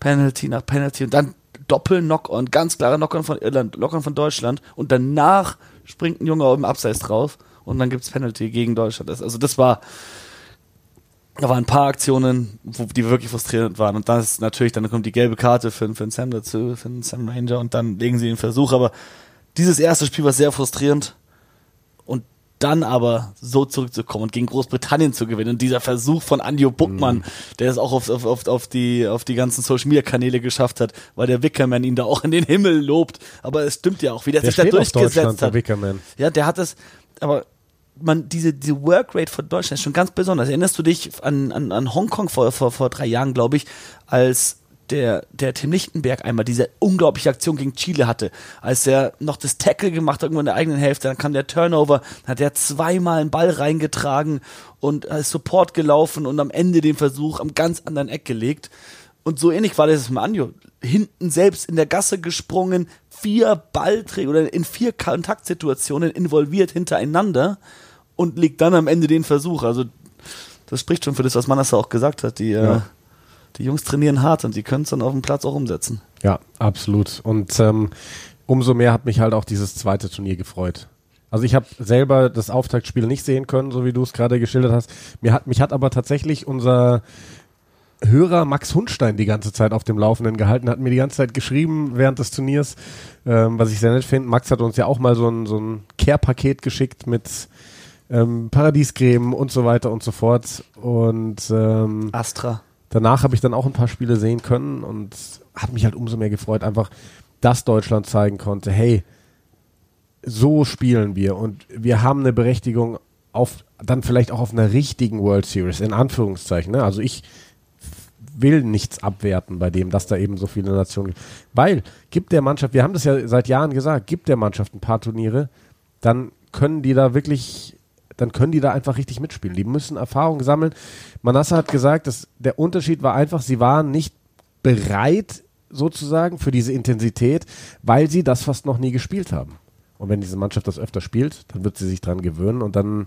Penalty nach Penalty und dann Doppel-Knock-On, ganz klarer Knock-On von Irland, Knock-On von Deutschland und danach springt ein Junge im Abseits drauf und dann gibt's Penalty gegen Deutschland. Also das war, da waren ein paar Aktionen, wo, die wirklich frustrierend waren. Und dann ist natürlich, dann kommt die gelbe Karte für, für den Sam dazu, für den Sam Ranger und dann legen sie den Versuch. Aber dieses erste Spiel war sehr frustrierend. Und dann aber so zurückzukommen und gegen Großbritannien zu gewinnen. Und dieser Versuch von Anjo Buckmann, Mhm. der es auch auf, auf, auf, auf, die, auf die ganzen Social Media Kanäle geschafft hat, weil der Wickerman ihn da auch in den Himmel lobt. Aber es stimmt ja auch, wie der, Der sich da durchgesetzt der hat. Wickerman. Ja, der hat es, aber man, diese, diese Workrate von Deutschland ist schon ganz besonders. Erinnerst du dich an, an, an Hongkong vor, vor, vor drei Jahren, glaube ich, als der, der Tim Lichtenberg einmal diese unglaubliche Aktion gegen Chile hatte, als er noch das Tackle gemacht hat, irgendwo in der eigenen Hälfte, dann kam der Turnover, dann hat er zweimal einen Ball reingetragen und ist Support gelaufen und am Ende den Versuch am ganz anderen Eck gelegt. Und so ähnlich war das mit Anjo. Hinten selbst in der Gasse gesprungen, vier Ballträger oder in vier Kontaktsituationen involviert hintereinander und legt dann am Ende den Versuch. Also das spricht schon für das, was Manassa auch gesagt hat. Die, Ja. äh, die Jungs trainieren hart und die können es dann auf dem Platz auch umsetzen. Ja, absolut. Und ähm, umso mehr hat mich halt auch dieses zweite Turnier gefreut. Also ich habe selber das Auftaktspiel nicht sehen können, so wie du es gerade geschildert hast. Mir hat, mich hat aber tatsächlich unser Hörer Max Hundstein die ganze Zeit auf dem Laufenden gehalten, hat mir die ganze Zeit geschrieben während des Turniers, ähm, was ich sehr nett finde. Max hat uns ja auch mal so ein, so ein Care-Paket geschickt mit ähm, Paradiescreme und so weiter und so fort. Und ähm, Astra. danach habe ich dann auch ein paar Spiele sehen können und hat mich halt umso mehr gefreut, einfach, dass Deutschland zeigen konnte, hey, so spielen wir und wir haben eine Berechtigung auf, dann vielleicht auch auf einer richtigen World Series, in Anführungszeichen. Ne? Also ich will nichts abwerten bei dem, dass da eben so viele Nationen gibt. Weil, gibt der Mannschaft, wir haben das ja seit Jahren gesagt, gibt der Mannschaft ein paar Turniere, dann können die da wirklich, dann können die da einfach richtig mitspielen. Die müssen Erfahrung sammeln. Manasse hat gesagt, dass der Unterschied war einfach, sie waren nicht bereit sozusagen für diese Intensität, weil sie das fast noch nie gespielt haben. Und wenn diese Mannschaft das öfter spielt, dann wird sie sich dran gewöhnen und dann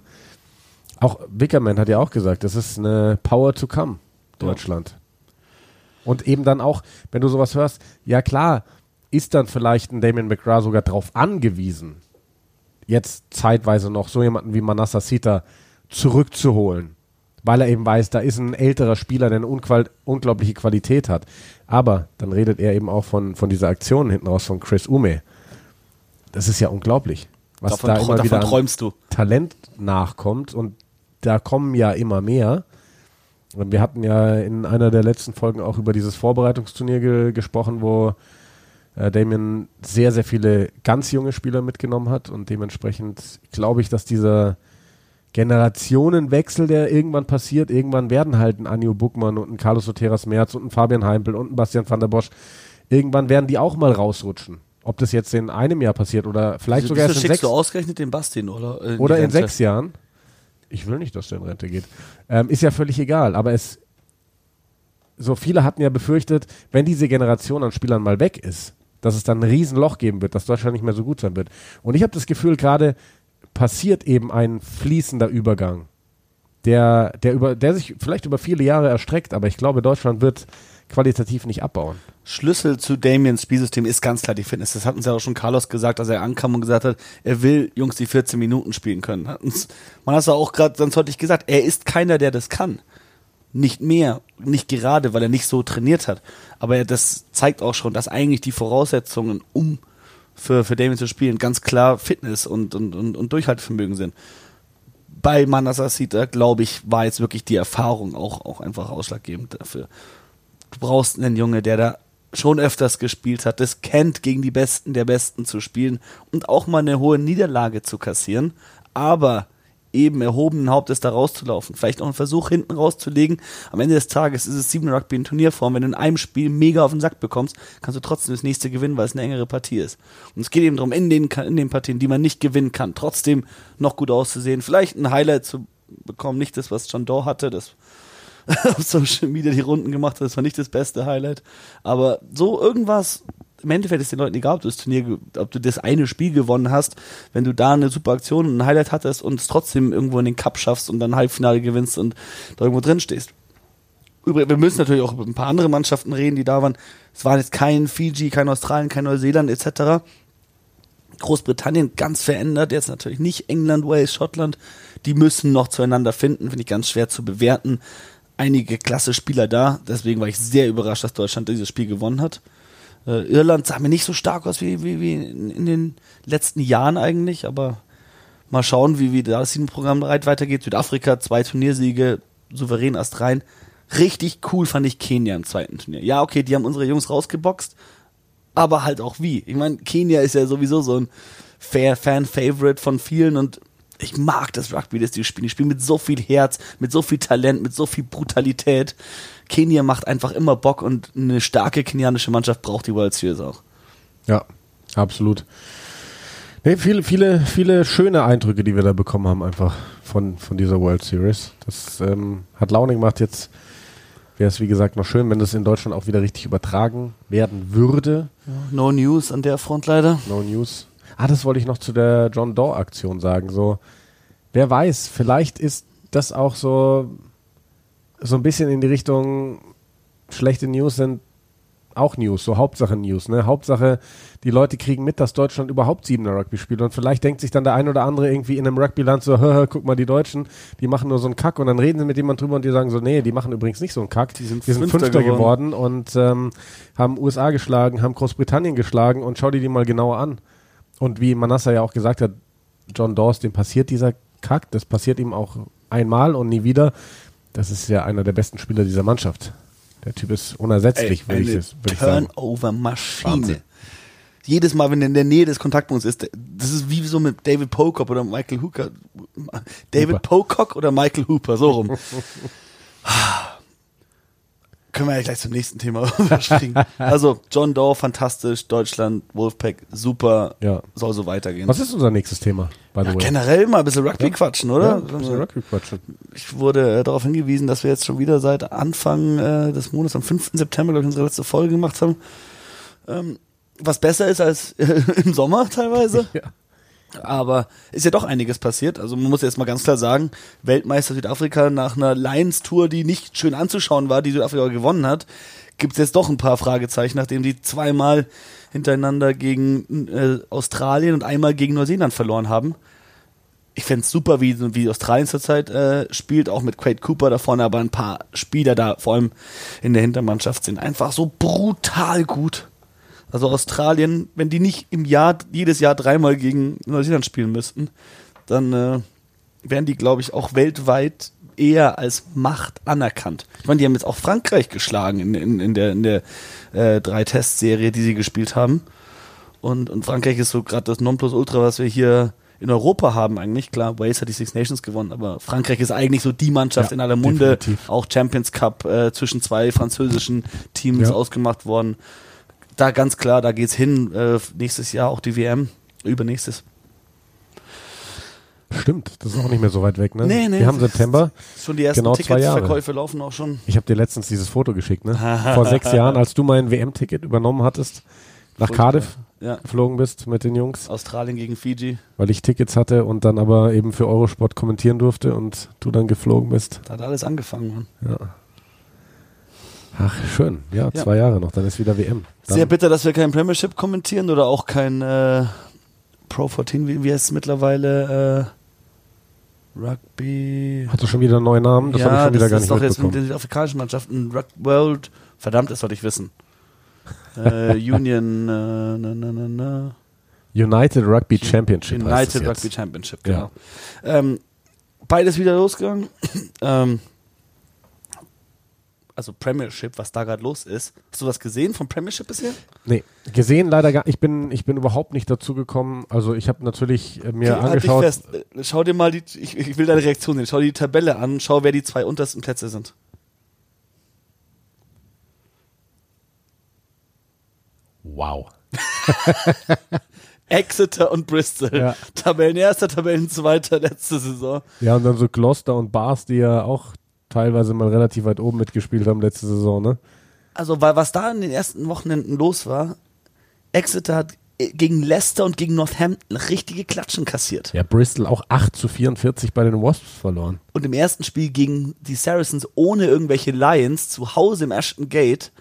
auch Wickerman hat ja auch gesagt, das ist eine Power to come, Deutschland. Und eben dann auch, wenn du sowas hörst, ja klar, ist dann vielleicht ein Damien McGrath sogar darauf angewiesen, jetzt zeitweise noch so jemanden wie Manassa Sita zurückzuholen, weil er eben weiß, da ist ein älterer Spieler, der eine unglaubliche Qualität hat. Aber dann redet er eben auch von, von dieser Aktion hinten raus von Chris Ume. Das ist ja unglaublich, was davon da immer davon wieder träumst du. Talent nachkommt und da kommen ja immer mehr. Wir hatten ja in einer der letzten Folgen auch über dieses Vorbereitungsturnier ge gesprochen, wo äh, Damien sehr, sehr viele ganz junge Spieler mitgenommen hat und dementsprechend glaube ich, dass dieser Generationenwechsel, der irgendwann passiert, irgendwann werden halt ein Anjo Buckmann und ein Carlos Soteras Merz und ein Fabian Heimpel und ein Bastian van der Bosch, irgendwann werden die auch mal rausrutschen. Ob das jetzt in einem Jahr passiert oder vielleicht Wieso, sogar erst in sechs du ausgerechnet den Bastin, oder? äh, oder in sechs Jahren. Ich will nicht, dass der in Rente geht. Ähm, ist ja völlig egal, aber es. So viele hatten ja befürchtet, wenn diese Generation an Spielern mal weg ist, dass es dann ein Riesenloch geben wird, dass Deutschland nicht mehr so gut sein wird. Und ich habe das Gefühl, gerade passiert eben ein fließender Übergang, der, der, über, der sich vielleicht über viele Jahre erstreckt, aber ich glaube, Deutschland wird qualitativ nicht abbauen. Schlüssel zu Damiens Spielsystem ist ganz klar die Fitness. Das hat uns ja auch schon Carlos gesagt, als er ankam und gesagt hat, er will Jungs, die 14 Minuten spielen können. Man hat es auch gerade ganz deutlich gesagt, er ist keiner, der das kann. Nicht mehr, nicht gerade, weil er nicht so trainiert hat. Aber das zeigt auch schon, dass eigentlich die Voraussetzungen, um für, für Damien zu spielen, ganz klar Fitness und, und, und, und Durchhaltevermögen sind. Bei Manasasita, glaube ich, war jetzt wirklich die Erfahrung auch, auch einfach ausschlaggebend dafür. Du brauchst einen Junge, der da schon öfters gespielt hat, das kennt, gegen die Besten der Besten zu spielen und auch mal eine hohe Niederlage zu kassieren, aber eben erhobenen Hauptes da rauszulaufen. Vielleicht auch einen Versuch hinten rauszulegen. Am Ende des Tages ist es 7 Rugby in Turnierform. Wenn du in einem Spiel mega auf den Sack bekommst, kannst du trotzdem das nächste gewinnen, weil es eine engere Partie ist. Und es geht eben darum, in den, in den Partien, die man nicht gewinnen kann, trotzdem noch gut auszusehen. Vielleicht ein Highlight zu bekommen, nicht das, was John Doe hatte, das auf Social Media die Runden gemacht hat. Das war nicht das beste Highlight. Aber so irgendwas, im Endeffekt ist den Leuten egal, ob du das Turnier, ob du das eine Spiel gewonnen hast, wenn du da eine super Aktion und ein Highlight hattest und es trotzdem irgendwo in den Cup schaffst und dann Halbfinale gewinnst und da irgendwo drin stehst. Übrigens, wir müssen natürlich auch über ein paar andere Mannschaften reden, die da waren. Es waren jetzt kein Fiji, kein Australien, kein Neuseeland etc. Großbritannien ganz verändert, jetzt natürlich nicht England, Wales, Schottland. Die müssen noch zueinander finden, finde ich ganz schwer zu bewerten einige klasse Spieler da. Deswegen war ich sehr überrascht, dass Deutschland dieses Spiel gewonnen hat. Äh, Irland sah mir nicht so stark aus wie, wie, wie in, den letzten Jahren eigentlich, aber mal schauen, wie, wie das Programm weitergeht. Südafrika, zwei Turniersiege, souverän erst rein. Richtig cool fand ich Kenia im zweiten Turnier. Ja, okay, die haben unsere Jungs rausgeboxt, aber halt auch wie. Ich meine, Kenia ist ja sowieso so ein Fan-Favorite von vielen und ich mag das Rugby, das die spielen. Die spielen mit so viel Herz, mit so viel Talent, mit so viel Brutalität. Kenia macht einfach immer Bock und eine starke kenianische Mannschaft braucht die World Series auch. Ja, absolut. Nee, viele, viele, viele schöne Eindrücke, die wir da bekommen haben, einfach von, von dieser World Series. Das ähm, hat Laune gemacht. Jetzt wäre es, wie gesagt, noch schön, wenn das in Deutschland auch wieder richtig übertragen werden würde. No News an der Front leider. No News. Ah, das wollte ich noch zu der John Doe-Aktion sagen. So, wer weiß, vielleicht ist das auch so, so ein bisschen in die Richtung, schlechte News sind auch News, so Hauptsache News, ne? Hauptsache, die Leute kriegen mit, dass Deutschland überhaupt siebener Rugby spielt und vielleicht denkt sich dann der ein oder andere irgendwie in einem Rugby-Land so, hör, guck mal, die Deutschen, die machen nur so einen Kack und dann reden sie mit jemand drüber und die sagen so, nee, die machen übrigens nicht so einen Kack. Die sind, die sind Fünfter, Fünfter geworden. geworden, und ähm, haben USA geschlagen, haben Großbritannien geschlagen und schau dir die mal genauer an. Und wie Manassa ja auch gesagt hat, John Dawes, dem passiert dieser Kack, das passiert ihm auch einmal und nie wieder. Das ist ja einer der besten Spieler dieser Mannschaft. Der Typ ist unersetzlich, würde ich, würd ich sagen. Turnover-Maschine. Jedes Mal, wenn er in der Nähe des Kontaktpunkts ist, das ist wie so mit David Pocock oder Michael Hooker. David Hooper. Pocock oder Michael Hooper, so rum. können wir ja gleich zum nächsten Thema überspringen. also John Doe, fantastisch, Deutschland, Wolfpack, super, ja. soll so weitergehen. Was ist unser nächstes Thema? Ja, generell mal ein bisschen Rugby ja. quatschen, oder? Ein bisschen Rugby quatschen. Ich wurde äh, darauf hingewiesen, dass wir jetzt schon wieder seit Anfang äh, des Monats, am 5. September, glaube ich, unsere letzte Folge gemacht haben. Ähm, was besser ist als äh, im Sommer teilweise. Ja. Aber ist ja doch einiges passiert. Also man muss jetzt mal ganz klar sagen, Weltmeister Südafrika nach einer Lions-Tour, die nicht schön anzuschauen war, die Südafrika gewonnen hat, gibt es jetzt doch ein paar Fragezeichen, nachdem die zweimal hintereinander gegen äh, Australien und einmal gegen Neuseeland verloren haben. Ich fände super, wie, wie Australien zurzeit äh, spielt, auch mit Quade Cooper da vorne, aber ein paar Spieler da, vor allem in der Hintermannschaft, sind einfach so brutal gut. Also Australien, wenn die nicht im Jahr, jedes Jahr dreimal gegen Neuseeland spielen müssten, dann äh, wären die, glaube ich, auch weltweit eher als Macht anerkannt. Ich meine, die haben jetzt auch Frankreich geschlagen in, in, in der, in der äh, Drei-Test-Serie, die sie gespielt haben. Und, und Frankreich ist so gerade das Nonplusultra, was wir hier in Europa haben eigentlich. Klar, Wales hat die Six Nations gewonnen, aber Frankreich ist eigentlich so die Mannschaft ja, in aller Munde. Definitiv. Auch Champions Cup äh, zwischen zwei französischen Teams ja. ausgemacht worden da ganz klar, da geht's hin. Äh, nächstes Jahr auch die WM, übernächstes. Stimmt, das ist auch nicht mehr so weit weg, ne? Nee, nee. Wir haben September. Schon die ersten genau Ticketverkäufe laufen auch schon. Ich habe dir letztens dieses Foto geschickt, ne? Vor sechs Jahren, als du mein WM-Ticket übernommen hattest, nach Furchtbar. Cardiff ja. geflogen bist mit den Jungs. Australien gegen Fiji. Weil ich Tickets hatte und dann aber eben für Eurosport kommentieren durfte und du dann geflogen bist. Da hat alles angefangen, Mann. Ja. Ach, schön. Ja, Ja. zwei Jahre noch, dann ist wieder WM. Dann, Sehr bitter, dass wir kein Premiership kommentieren oder auch kein äh, Pro 14, wie, wie heißt es mittlerweile? Äh, Rugby. Hat er schon wieder einen neuen Namen? Das ja, habe ich schon wieder das gar ist nicht doch jetzt mit mitbekommen. den afrikanischen Mannschaften. Rug World. Verdammt, das sollte ich wissen. Äh, Union. Äh, na, na, na, na. United Rugby Championship United. Rugby Championship, Ja. genau. Ähm, beides wieder losgegangen. ähm, also Premiership, was da gerade los ist. Hast du was gesehen vom Premiership bisher? Nee, gesehen leider gar Ich bin, ich bin überhaupt nicht dazu gekommen. Also ich habe natürlich äh, mir Okay, halt angeschaut. fest. Äh, Schau dir mal die, ich, ich will deine Reaktion sehen. Schau dir die Tabelle an, schau, wer die zwei untersten Plätze sind. Wow. Exeter und Bristol. Ja. Tabellenerster, Tabellenzweiter letzte Saison. Ja, und dann so Gloucester und Bars, die ja auch teilweise mal relativ weit oben mitgespielt haben letzte Saison, ne? Also, weil was da in den ersten Wochenenden los war, Exeter hat äh, gegen Leicester und gegen Northampton richtige Klatschen kassiert. Ja, Bristol auch 8 zu 44 bei den Wasps verloren. Und im ersten Spiel gegen die Saracens ohne irgendwelche Lions zu Hause im Ashton Gate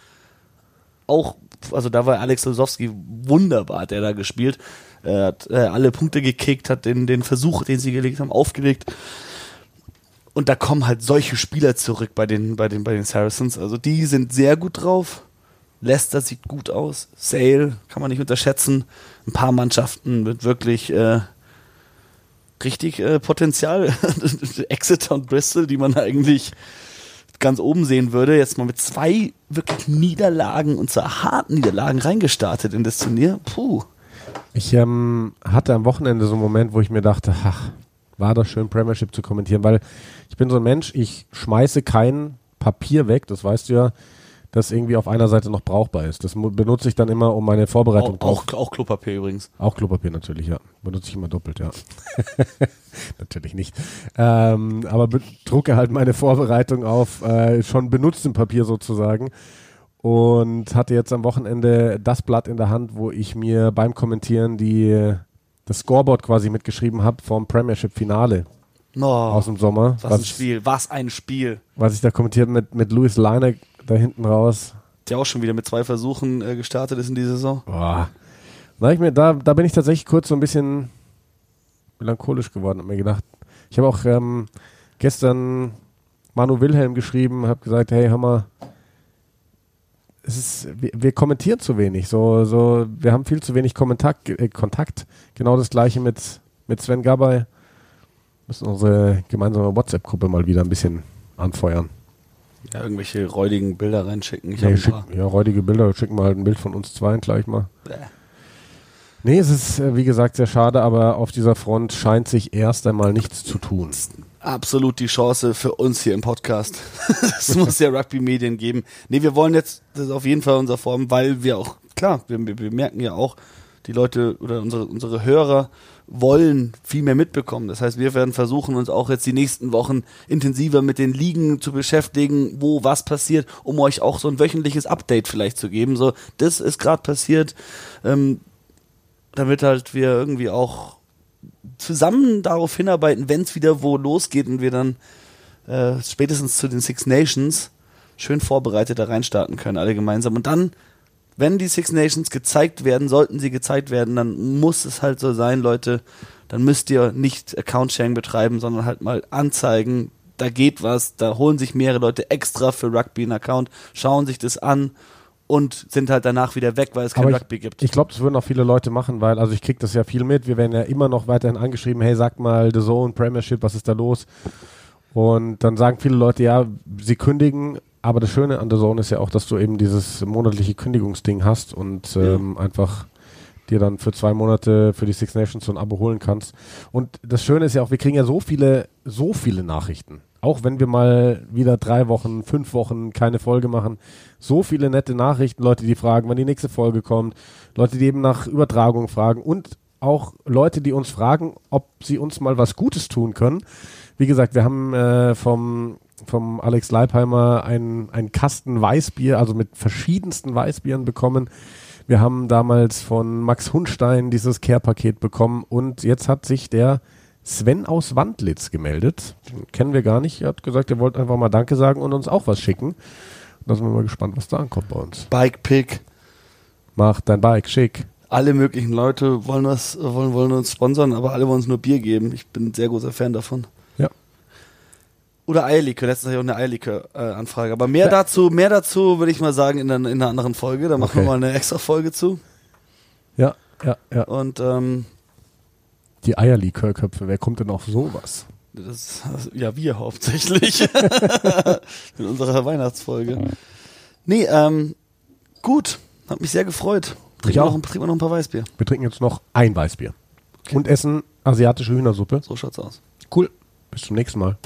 auch, also da war Alex Losowski wunderbar, hat er da gespielt. Er hat äh, alle Punkte gekickt, hat den, den Versuch, den sie gelegt haben, aufgelegt. Und da kommen halt solche Spieler zurück bei den, bei den, bei den Saracens. Also die sind sehr gut drauf. Leicester sieht gut aus. Sale kann man nicht unterschätzen. Ein paar Mannschaften mit wirklich äh, richtig äh, Potenzial. Exeter und Bristol, die man eigentlich ganz oben sehen würde, jetzt mal mit zwei wirklich Niederlagen und zwar harten Niederlagen reingestartet in das Turnier. Puh. Ich ähm, hatte am Wochenende so einen Moment, wo ich mir dachte, ach, war das schön, Premiership zu kommentieren, weil ich bin so ein Mensch, ich schmeiße kein Papier weg, das weißt du ja, das irgendwie auf einer Seite noch brauchbar ist. Das benutze ich dann immer, um meine Vorbereitung Auch, auch, auch Klopapier übrigens. Auch Klopapier natürlich, ja. Benutze ich immer doppelt, ja. natürlich nicht. Ähm, aber be- drucke halt meine Vorbereitung auf äh, schon benutztem Papier sozusagen. Und hatte jetzt am Wochenende das Blatt in der Hand, wo ich mir beim Kommentieren die das Scoreboard quasi mitgeschrieben habe vom Premiership-Finale No, aus dem Sommer. was ein Spiel, was ein Spiel. Was ich da kommentiert mit, mit Louis Leiner da hinten raus. Der auch schon wieder mit zwei Versuchen äh, gestartet ist in die Saison. Boah. Da, ich mir, da, da bin ich tatsächlich kurz so ein bisschen melancholisch geworden und mir gedacht, ich habe auch ähm, gestern Manu Wilhelm geschrieben, habe gesagt, hey, hör mal, es ist, wir, wir kommentieren zu wenig, so, so, wir haben viel zu wenig Kontakt, äh, Kontakt. Genau das gleiche mit, mit Sven Gabay. Müssen unsere gemeinsame WhatsApp-Gruppe mal wieder ein bisschen anfeuern. Ja, irgendwelche räudigen Bilder reinschicken. Ich Nee, schick, ja, räudige Bilder, schicken wir halt ein Bild von uns zwei gleich mal. Bäh. Nee, es ist, äh, wie gesagt, sehr schade, aber auf dieser Front scheint sich erst einmal nichts zu tun. Absolut die Chance für uns hier im Podcast. Es muss ja Rugby-Medien geben. Nee, wir wollen jetzt, das ist auf jeden Fall unser Form, weil wir auch, klar, wir, wir, wir merken ja auch, die Leute oder unsere, unsere Hörer wollen viel mehr mitbekommen. Das heißt, wir werden versuchen, uns auch jetzt die nächsten Wochen intensiver mit den Ligen zu beschäftigen, wo was passiert, um euch auch so ein wöchentliches Update vielleicht zu geben. So, das ist gerade passiert, ähm, damit halt wir irgendwie auch zusammen darauf hinarbeiten, wenn es wieder wo losgeht und wir dann äh, spätestens zu den Six Nations schön vorbereitet da reinstarten können, alle gemeinsam. Und dann, wenn die Six Nations gezeigt werden, sollten sie gezeigt werden, dann muss es halt so sein, Leute, dann müsst ihr nicht Account-Sharing betreiben, sondern halt mal anzeigen, da geht was, da holen sich mehrere Leute extra für Rugby einen Account, schauen sich das an und sind halt danach wieder weg, weil es kein Aber Rugby gibt. Ich glaube, das würden auch viele Leute machen, weil, also ich kriege das ja viel mit. Wir werden ja immer noch weiterhin angeschrieben, hey, sag mal, The Zone, Premiership, was ist da los? Und dann sagen viele Leute, ja, sie kündigen, aber das Schöne an The Zone ist ja auch, dass du eben dieses monatliche Kündigungsding hast und ähm, einfach dir dann für zwei Monate für die Six Nations so ein Abo holen kannst. Und das Schöne ist ja auch, wir kriegen ja so viele, so viele Nachrichten. Auch wenn wir mal wieder drei Wochen, fünf Wochen keine Folge machen, so viele nette Nachrichten, Leute, die fragen, wann die nächste Folge kommt, Leute, die eben nach Übertragung fragen und auch Leute, die uns fragen, ob sie uns mal was Gutes tun können. Wie gesagt, wir haben äh, vom, vom Alex Leipheimer einen, Kasten Weißbier, also mit verschiedensten Weißbieren bekommen. Wir haben damals von Max Hunstein dieses Care-Paket bekommen und jetzt hat sich der Sven aus Wandlitz gemeldet. Den kennen wir gar nicht. Er hat gesagt, er wollte einfach mal Danke sagen und uns auch was schicken. Da sind wir mal gespannt, was da ankommt bei uns. Bike Pick. Mach dein Bike schick. Alle möglichen Leute wollen was, wollen, wollen uns sponsern, aber alle wollen uns nur Bier geben. Ich bin ein sehr großer Fan davon. Ja. Oder Eierlikör, letztens hatte ich auch eine Eierlikör-Anfrage. aber mehr Ja. dazu, mehr dazu würde ich mal sagen in, der, in einer anderen Folge. Da machen Okay. wir mal eine extra Folge zu. Ja, ja, ja. Und ähm, Die Eierlikörköpfe, wer kommt denn auf sowas? das, also, ja, wir hauptsächlich. in unserer Weihnachtsfolge. Nee, ähm, gut. Hat mich sehr gefreut. Trinken wir, noch, trinken wir noch ein paar Weißbier. Wir trinken jetzt noch ein Weißbier. Und essen asiatische Hühnersuppe. So schaut's aus. Cool. Bis zum nächsten Mal.